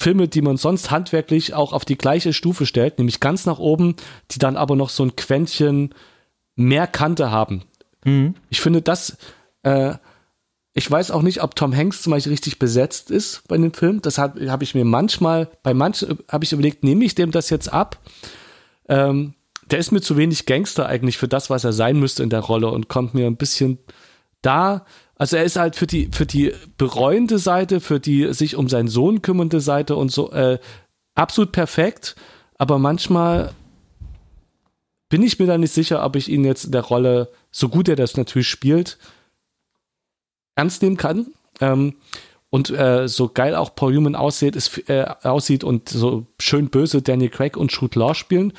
Speaker 2: Filme, die man sonst handwerklich auch auf die gleiche Stufe stellt, nämlich ganz nach oben, die dann aber noch so ein Quäntchen mehr Kante haben. Mhm. Ich finde das, äh, ich weiß auch nicht, ob Tom Hanks zum Beispiel richtig besetzt ist bei dem Film. Das habe hab ich mir manchmal, bei manchen habe ich überlegt, nehme ich dem das jetzt ab? Ähm, der ist mir zu wenig Gangster eigentlich für das, was er sein müsste in der Rolle und kommt mir ein bisschen da also er ist halt für die, für die bereuende Seite, für die sich um seinen Sohn kümmernde Seite und so äh, absolut perfekt. Aber manchmal bin ich mir da nicht sicher, ob ich ihn jetzt in der Rolle, so gut er das natürlich spielt, ernst nehmen kann. Ähm, und äh, so geil auch Paul Newman aussieht, ist, äh, aussieht und so schön böse Daniel Craig und Jude Law spielen.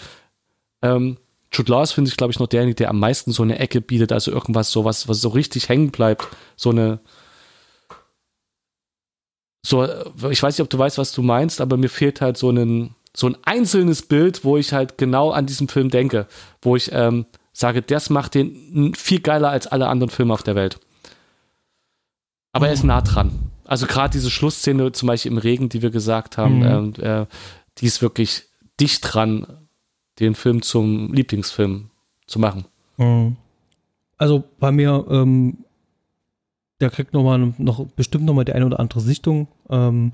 Speaker 2: Ähm, Jude Law ist, finde ich, glaube ich, noch derjenige, der am meisten so eine Ecke bietet, also irgendwas, sowas, was so richtig hängen bleibt. So eine. So, ich weiß nicht, ob du weißt, was du meinst, aber mir fehlt halt so ein, so ein einzelnes Bild, wo ich halt genau an diesem Film denke, wo ich ähm, sage, das macht den viel geiler als alle anderen Filme auf der Welt. Aber er ist nah dran. Also gerade diese Schlussszene, zum Beispiel im Regen, die wir gesagt haben, mhm. ähm, äh, die ist wirklich dicht dran den Film zum Lieblingsfilm zu machen. Mhm.
Speaker 1: Also bei mir, ähm, der kriegt noch mal noch bestimmt noch mal die eine oder andere Sichtung. Ähm,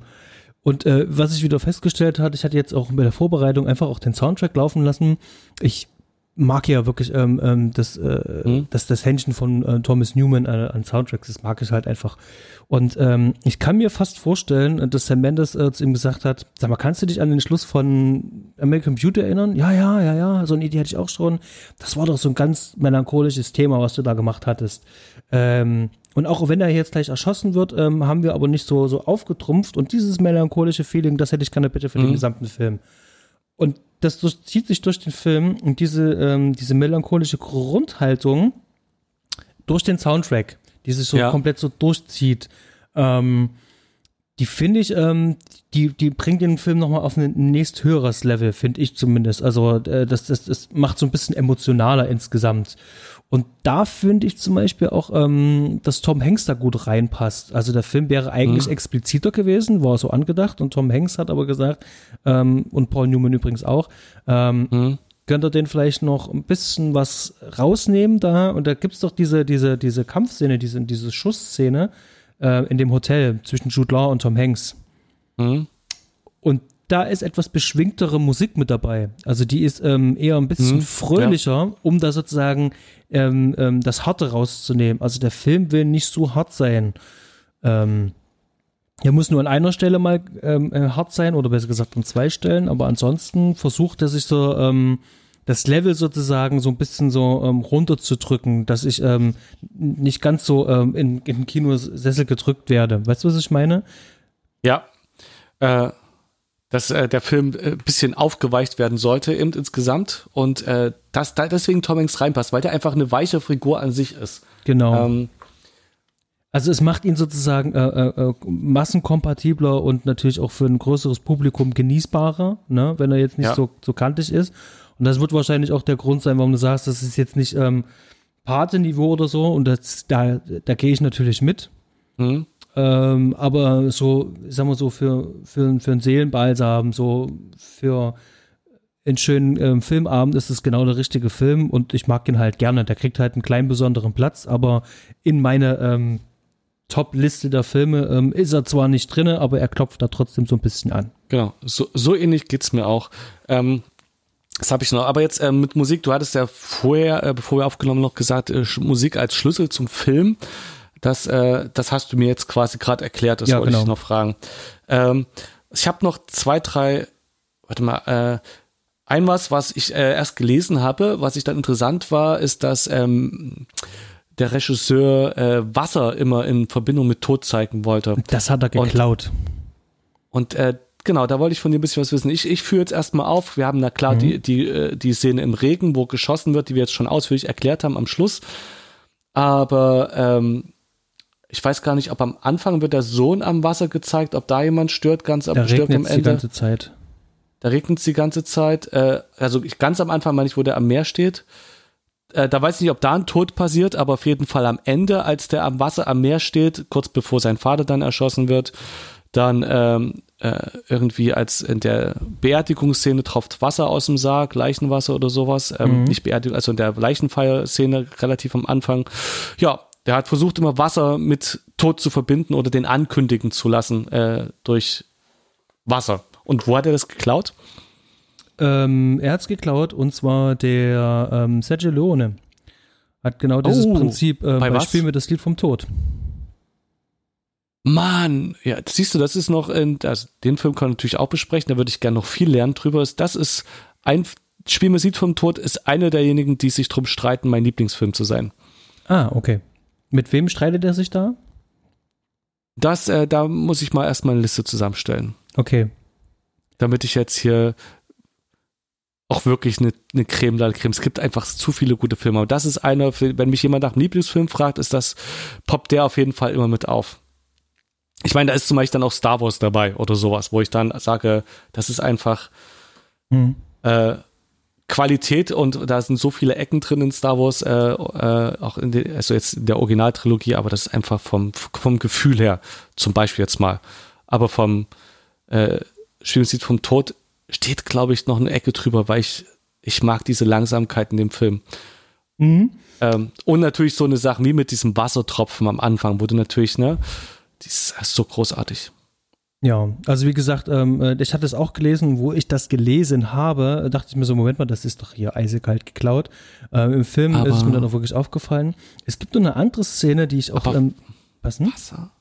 Speaker 1: und äh, was ich wieder festgestellt hatte, ich hatte jetzt auch bei der Vorbereitung einfach auch den Soundtrack laufen lassen. Ich mag ja wirklich ähm, ähm, das, äh, mhm. das, das Händchen von äh, Thomas Newman äh, an Soundtracks, das mag ich halt einfach. Und ähm, ich kann mir fast vorstellen, dass Sam Mendes äh, zu ihm gesagt hat, sag mal, kannst du dich an den Schluss von American Beauty erinnern? Ja, ja, ja, ja, so eine Idee hatte ich auch schon. Das war doch so ein ganz melancholisches Thema, was du da gemacht hattest. Ähm, und auch wenn er jetzt gleich erschossen wird, ähm, haben wir aber nicht so, so aufgetrumpft. Und dieses melancholische Feeling, das hätte ich gerne bitte für mhm. den gesamten Film. Und das zieht sich durch den Film und diese, ähm, diese melancholische Grundhaltung durch den Soundtrack, die sich so ja. komplett so durchzieht, ähm, die finde ich, ähm, die, die bringt den Film nochmal auf ein nächst höheres Level, finde ich zumindest. Also äh, das, das, das macht so ein bisschen emotionaler insgesamt. Und da finde ich zum Beispiel auch, ähm, dass Tom Hanks da gut reinpasst. Also der Film wäre eigentlich mhm. expliziter gewesen, war so angedacht. Und Tom Hanks hat aber gesagt, ähm, und Paul Newman übrigens auch, ähm, mhm. könnt ihr den vielleicht noch ein bisschen was rausnehmen da? Und da gibt es doch diese, diese, diese Kampfszene, diese, diese Schussszene äh, in dem Hotel zwischen Jude Law und Tom Hanks. Mhm. Und da ist etwas beschwingtere Musik mit dabei. Also die ist ähm, eher ein bisschen
Speaker 2: Mhm,
Speaker 1: fröhlicher, um da sozusagen ähm, ähm, das Harte rauszunehmen. Also der Film will nicht so hart sein. Ähm, er muss nur an einer Stelle mal ähm, äh, hart sein, oder besser gesagt an zwei Stellen, aber ansonsten versucht er sich so ähm, das Level sozusagen so ein bisschen so ähm, runterzudrücken, dass ich ähm, nicht ganz so ähm, in, in Kinosessel gedrückt werde. Weißt du, was ich meine?
Speaker 2: Ja. Äh, dass äh, der Film ein bisschen aufgeweicht werden sollte eben insgesamt und äh, dass da deswegen Tom Hanks reinpasst, weil der einfach eine weiche Figur an sich ist.
Speaker 1: Genau.
Speaker 2: Ähm,
Speaker 1: Also es macht ihn sozusagen äh, äh, äh, massenkompatibler und natürlich auch für ein größeres Publikum genießbarer, ne, wenn er jetzt nicht
Speaker 2: Ja.
Speaker 1: so, so kantig ist. Und das wird wahrscheinlich auch der Grund sein, warum du sagst, das ist jetzt nicht ähm, Pate-Niveau oder so. Und das, da, da gehe ich natürlich mit.
Speaker 2: hm.
Speaker 1: Ähm, aber so, sagen wir so, für, für, für einen Seelenbalsam, so für einen schönen ähm, Filmabend ist es genau der richtige Film und ich mag ihn halt gerne. Der kriegt halt einen kleinen besonderen Platz, aber in meine ähm, Top-Liste der Filme ähm, ist er zwar nicht drinne, aber er klopft da trotzdem so ein bisschen an.
Speaker 2: Genau, so, so ähnlich geht's mir auch. Ähm, das habe ich noch. Aber jetzt ähm, mit Musik, du hattest ja vorher, äh, bevor wir aufgenommen noch gesagt, äh, Musik als Schlüssel zum Film. Das, äh, das hast du mir jetzt quasi gerade erklärt, das
Speaker 1: Ja,
Speaker 2: wollte ich
Speaker 1: genau.
Speaker 2: noch fragen. Ähm, ich habe noch zwei, drei, warte mal, äh, ein was, was ich äh, erst gelesen habe, was ich dann interessant war, ist, dass ähm, der Regisseur äh, Wasser immer in Verbindung mit Tod zeigen wollte.
Speaker 1: Das hat er
Speaker 2: Und-
Speaker 1: geklaut.
Speaker 2: Und äh, genau, da wollte ich von dir ein bisschen was wissen. Ich, ich führe jetzt erstmal auf. Wir haben na klar die, die, äh, die Szene im Regen, wo geschossen wird, die wir jetzt schon ausführlich erklärt haben am Schluss. Aber ähm, ich weiß gar nicht, ob am Anfang wird der Sohn am Wasser gezeigt, ob da jemand stört, ganz am,
Speaker 1: da
Speaker 2: stirbt am
Speaker 1: regnet die
Speaker 2: Ende.
Speaker 1: ganze Zeit.
Speaker 2: Da regnet es die ganze Zeit. Äh, also ich, ganz am Anfang meine ich, wo der am Meer steht. Äh, da weiß ich nicht, ob da ein Tod passiert, aber auf jeden Fall am Ende, als der am Wasser am Meer steht, kurz bevor sein Vater dann erschossen wird, dann ähm, äh, irgendwie als in der Beerdigungsszene tropft Wasser aus dem Sarg, Leichenwasser oder sowas. Ähm, Nicht Beerdigung, also in der Leichenfeierszene relativ am Anfang. Ja, der hat versucht immer Wasser mit Tod zu verbinden oder den ankündigen zu lassen äh, durch Wasser. Und wo hat er das geklaut?
Speaker 1: Ähm, er hat's geklaut und zwar der ähm, Sergio Leone hat genau dieses
Speaker 2: Oh,
Speaker 1: Prinzip äh,
Speaker 2: bei
Speaker 1: bei? Spiel mir das Lied vom Tod.
Speaker 2: Mann, ja, siehst du, das ist noch, in, also den Film kann man natürlich auch besprechen, da würde ich gerne noch viel lernen drüber. Das ist ein Spielmusik vom Tod, ist einer derjenigen, die sich drum streiten, mein Lieblingsfilm zu sein.
Speaker 1: Ah, okay. Mit wem streitet er sich da?
Speaker 2: Das, äh, da muss ich mal erstmal eine Liste zusammenstellen,
Speaker 1: Okay.
Speaker 2: damit ich jetzt hier auch wirklich eine, eine Creme de la Creme. Es gibt einfach zu viele gute Filme. Aber das ist einer, wenn mich jemand nach einem Lieblingsfilm fragt, ist das, poppt der auf jeden Fall immer mit auf. Ich meine, da ist zum Beispiel dann auch Star Wars dabei oder sowas, wo ich dann sage, das ist einfach
Speaker 1: Hm.
Speaker 2: äh, Qualität und da sind so viele Ecken drin in Star Wars, äh, äh, auch in der, also jetzt in der Originaltrilogie, aber das ist einfach vom, vom Gefühl her, zum Beispiel jetzt mal. Aber vom äh, Spielmusik vom Tod steht, glaube ich, noch eine Ecke drüber, weil ich, ich mag diese Langsamkeit in dem Film.
Speaker 1: Mhm.
Speaker 2: Ähm, und natürlich so eine Sache wie mit diesem Wassertropfen am Anfang, wo du natürlich, ne, die ist so großartig.
Speaker 1: Ja, also wie gesagt, ähm, äh, ich hatte es auch gelesen, wo ich das gelesen habe, dachte ich mir so, Moment mal, das ist doch hier eisekalt geklaut. Ähm, Im Film
Speaker 2: Aber-
Speaker 1: ist es mir dann auch wirklich aufgefallen. Es gibt noch eine andere Szene, die ich auch, ähm, was denn?
Speaker 2: Wasser?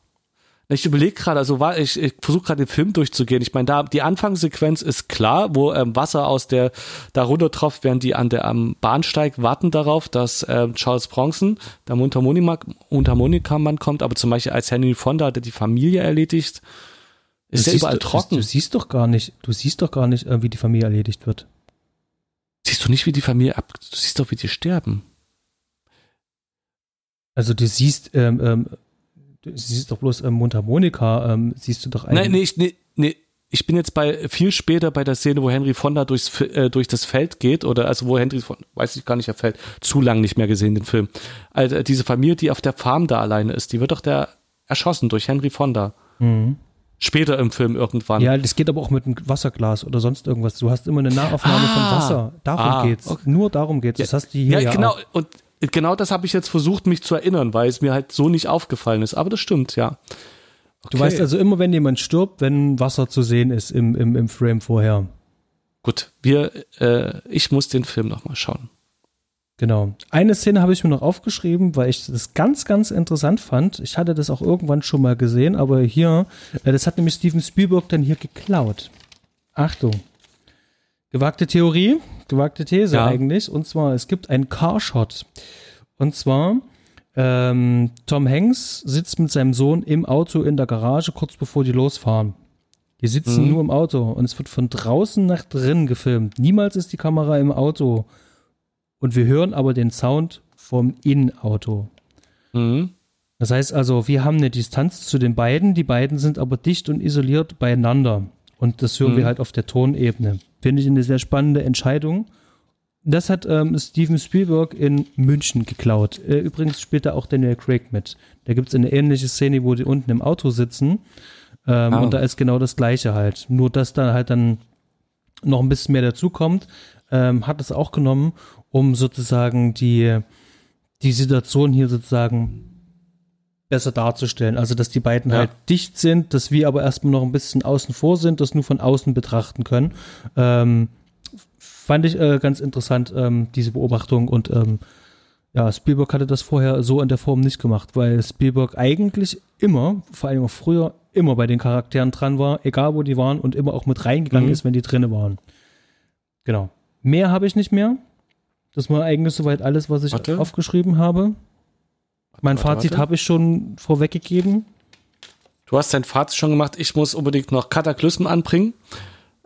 Speaker 2: Ich überlege gerade, also war, ich, ich versuche gerade den Film durchzugehen. Ich meine, da die Anfangssequenz ist klar, wo ähm, Wasser aus der da runter tropft, während die an der am Bahnsteig warten darauf, dass ähm, Charles Bronson, der Mundharmonika- Mundharmonikamann kommt, aber zum Beispiel als Henry Fonda hat er die Familie erledigt. Ist
Speaker 1: Du
Speaker 2: ja
Speaker 1: siehst
Speaker 2: überall trocken.
Speaker 1: Du siehst doch gar nicht, du siehst doch gar nicht, äh, wie die Familie erledigt wird.
Speaker 2: Siehst du nicht, wie die Familie ab, du siehst doch, wie die sterben.
Speaker 1: Also du siehst, ähm, ähm, du siehst doch bloß ähm, Mundharmonika, ähm, siehst du doch
Speaker 2: Nein, nee, ich, nee, nee, ich bin jetzt bei viel später bei der Szene, wo Henry Fonda durchs, äh, durch das Feld geht oder also wo Henry Fonda, weiß ich gar nicht, er fällt zu lang nicht mehr gesehen den Film. Also äh, diese Familie, die auf der Farm da alleine ist, die wird doch da erschossen durch Henry Fonda.
Speaker 1: Mhm.
Speaker 2: Später im Film irgendwann.
Speaker 1: Ja, das geht aber auch mit einem Wasserglas oder sonst irgendwas. Du hast immer eine Nahaufnahme
Speaker 2: Ah.
Speaker 1: von Wasser. Darum
Speaker 2: Ah,
Speaker 1: geht's.
Speaker 2: okay.
Speaker 1: Nur darum geht's. Das hast du hier
Speaker 2: ja,
Speaker 1: ja,
Speaker 2: genau.
Speaker 1: auch.
Speaker 2: Und genau das habe ich jetzt versucht, mich zu erinnern, weil es mir halt so nicht aufgefallen ist. Aber das stimmt, ja.
Speaker 1: Du weißt also immer, wenn jemand stirbt, wenn Wasser zu sehen ist im, im, im Frame vorher.
Speaker 2: Gut, wir, äh, ich muss den Film nochmal schauen.
Speaker 1: Genau. Eine Szene habe ich mir noch aufgeschrieben, weil ich das ganz, ganz interessant fand. Ich hatte das auch irgendwann schon mal gesehen, aber hier, äh, das hat nämlich Steven Spielberg dann hier geklaut. Achtung. Gewagte Theorie, gewagte These ja. eigentlich. Und zwar, es gibt einen Carshot. Und zwar, ähm, Tom Hanks sitzt mit seinem Sohn im Auto in der Garage, kurz bevor die losfahren. Die sitzen mhm. nur im Auto und es wird von draußen nach drinnen gefilmt. Niemals ist die Kamera im Auto. Und wir hören aber den Sound vom Innenauto. Mhm. Das heißt also, wir haben eine Distanz zu den beiden, die beiden sind aber dicht und isoliert beieinander. Und das hören mhm. wir halt auf der Tonebene. Finde ich eine sehr spannende Entscheidung. Das hat ähm, Steven Spielberg in München geklaut. Äh, übrigens spielt da auch Daniel Craig mit. Da gibt es eine ähnliche Szene, wo die unten im Auto sitzen. Ähm, oh. Und da ist genau das Gleiche halt. Nur, dass da halt dann noch ein bisschen mehr dazukommt, ähm, hat es auch genommen, um sozusagen die, die Situation hier sozusagen besser darzustellen. Also, dass die beiden ja. halt dicht sind, dass wir aber erstmal noch ein bisschen außen vor sind, das nur von außen betrachten können. Ähm, fand ich äh, ganz interessant, ähm, diese Beobachtung. Und ähm, ja, Spielberg hatte das vorher so in der Form nicht gemacht, weil Spielberg eigentlich immer, vor allem auch früher, immer bei den Charakteren dran war, egal wo die waren und immer auch mit reingegangen mhm. ist, wenn die drinne waren. Genau. Mehr habe ich nicht mehr. Das war eigentlich soweit alles, was ich warte. aufgeschrieben habe. Mein warte, Fazit habe ich schon vorweggegeben.
Speaker 2: Du hast dein Fazit schon gemacht. Ich muss unbedingt noch Kataklysmen anbringen.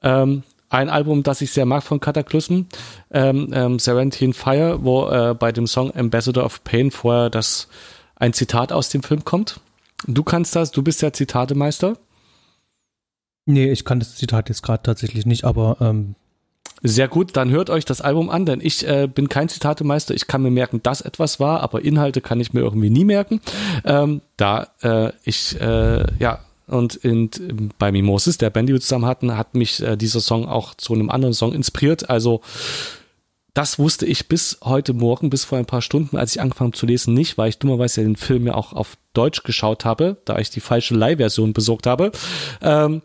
Speaker 2: Ähm, ein Album, das ich sehr mag von Kataklysmen, ähm, ähm, Serentine Fire, wo äh, bei dem Song Ambassador of Pain vorher das ein Zitat aus dem Film kommt. Du kannst das, du bist der Zitatemeister.
Speaker 1: Nee, ich kann das Zitat jetzt gerade tatsächlich nicht, aber ähm,
Speaker 2: sehr gut, dann hört euch das Album an, denn ich äh, bin kein Zitatemeister. Ich kann mir merken, dass etwas war, aber Inhalte kann ich mir irgendwie nie merken. Ähm, da äh, ich, äh, ja, und in, bei Mimosis, der Band, die wir zusammen hatten, hat mich äh, dieser Song auch zu einem anderen Song inspiriert. Also das wusste ich bis heute Morgen, bis vor ein paar Stunden, als ich angefangen zu lesen, nicht, weil ich dummerweise den Film ja auch auf Deutsch geschaut habe, da ich die falsche Leihversion besorgt habe. Ähm,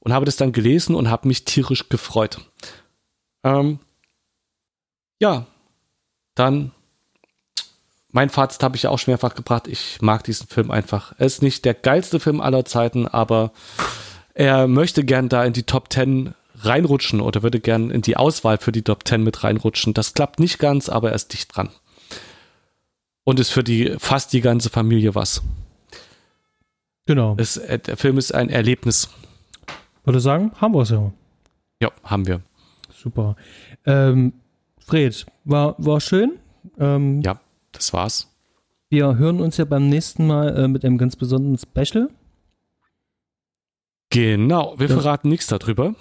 Speaker 2: und habe das dann gelesen und habe mich tierisch gefreut. Ähm, ja, dann mein Fazit habe ich ja auch schon mehrfach gebracht. Ich mag diesen Film einfach. Er ist nicht der geilste Film aller Zeiten, aber er möchte gern da in die Top 10 reinrutschen oder würde gern in die Auswahl für die Top 10 mit reinrutschen. Das klappt nicht ganz, aber er ist dicht dran. Und ist für die fast die ganze Familie was.
Speaker 1: Genau.
Speaker 2: Es, äh, der Film ist ein Erlebnis.
Speaker 1: Würde sagen, haben wir es ja.
Speaker 2: Ja, haben wir.
Speaker 1: Super. Ähm, Fred, war, war schön.
Speaker 2: Ähm, ja, das war's.
Speaker 1: Wir hören uns ja beim nächsten Mal äh, mit einem ganz besonderen Special.
Speaker 2: Genau, wir das, verraten nichts darüber.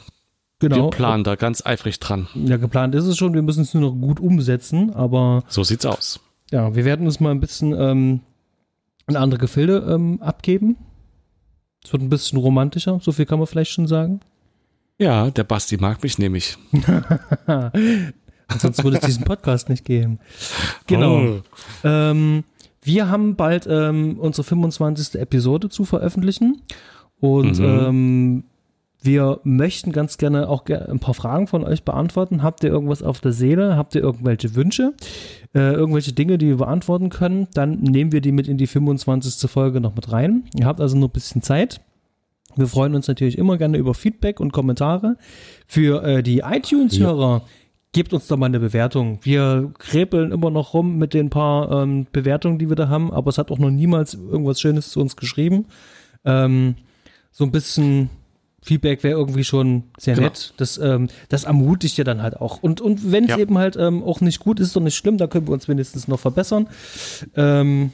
Speaker 1: Genau.
Speaker 2: Wir planen da ganz eifrig dran.
Speaker 1: Ja, geplant ist es schon, wir müssen es nur noch gut umsetzen, aber.
Speaker 2: So sieht's aus.
Speaker 1: Ja, wir werden uns mal ein bisschen ähm, in andere Gefilde ähm, abgeben. Es wird ein bisschen romantischer, so viel kann man vielleicht schon sagen.
Speaker 2: Ja, der Basti mag mich nämlich.
Speaker 1: Sonst würde es diesen Podcast nicht geben. Genau. Oh. Ähm, wir haben bald ähm, unsere 25. Episode zu veröffentlichen. Und mhm. ähm, wir möchten ganz gerne auch ein paar Fragen von euch beantworten. Habt ihr irgendwas auf der Seele? Habt ihr irgendwelche Wünsche? Äh, irgendwelche Dinge, die wir beantworten können? Dann nehmen wir die mit in die 25. Folge noch mit rein. Ihr habt also nur ein bisschen Zeit. Wir freuen uns natürlich immer gerne über Feedback und Kommentare. Für äh, die iTunes-Hörer, ja. gebt uns doch mal eine Bewertung. Wir krebeln immer noch rum mit den paar ähm, Bewertungen, die wir da haben, aber es hat auch noch niemals irgendwas Schönes zu uns geschrieben. Ähm, so ein bisschen Feedback wäre irgendwie schon sehr genau. nett. Das, ähm, das ermutigt ja dann halt auch. Und, und wenn es ja. eben halt ähm, auch nicht gut ist, ist doch nicht schlimm, da können wir uns wenigstens noch verbessern. Ähm,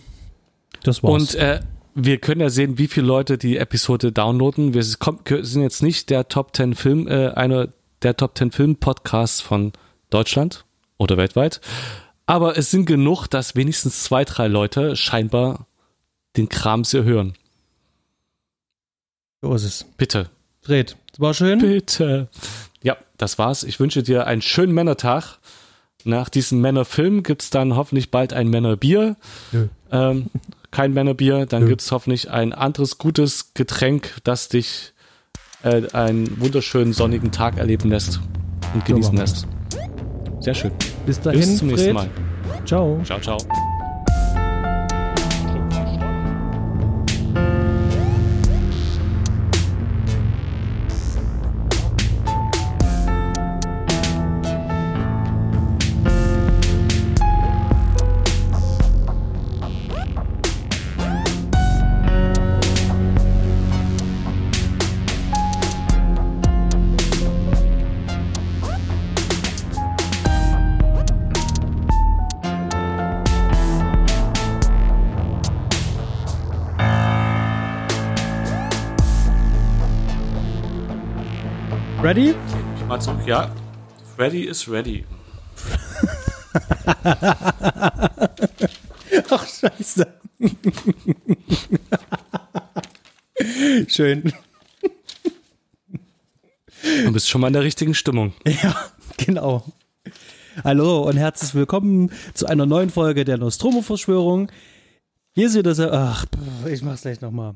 Speaker 2: das war's. Und äh, wir können ja sehen, wie viele Leute die Episode downloaden. Wir sind jetzt nicht der Top 10 Film, äh, einer der Top 10 Film Podcasts von Deutschland oder weltweit. Aber es sind genug, dass wenigstens zwei, drei Leute scheinbar den Kram sehr hören.
Speaker 1: So ist es.
Speaker 2: Bitte.
Speaker 1: Fred, war schön.
Speaker 2: Bitte. Ja, das war's. Ich wünsche dir einen schönen Männertag. Nach diesem Männerfilm gibt's dann hoffentlich bald ein Männerbier. Ähm, kein Männerbier, dann gibt es hoffentlich ein anderes gutes Getränk, das dich äh, einen wunderschönen sonnigen Tag erleben lässt und genießen lässt. Sehr schön.
Speaker 1: Bis dahin.
Speaker 2: Bis zum nächsten Mal.
Speaker 1: Ciao.
Speaker 2: Ciao, ciao.
Speaker 1: Ready?
Speaker 2: Ich mal zurück. Ja, Freddy is ready.
Speaker 1: Ach, scheiße. Schön.
Speaker 2: Du bist schon mal in der richtigen Stimmung.
Speaker 1: Ja, genau. Hallo und herzlich willkommen zu einer neuen Folge der Nostromo-Verschwörung. Hier ist wieder so, ach, ich mach's gleich nochmal.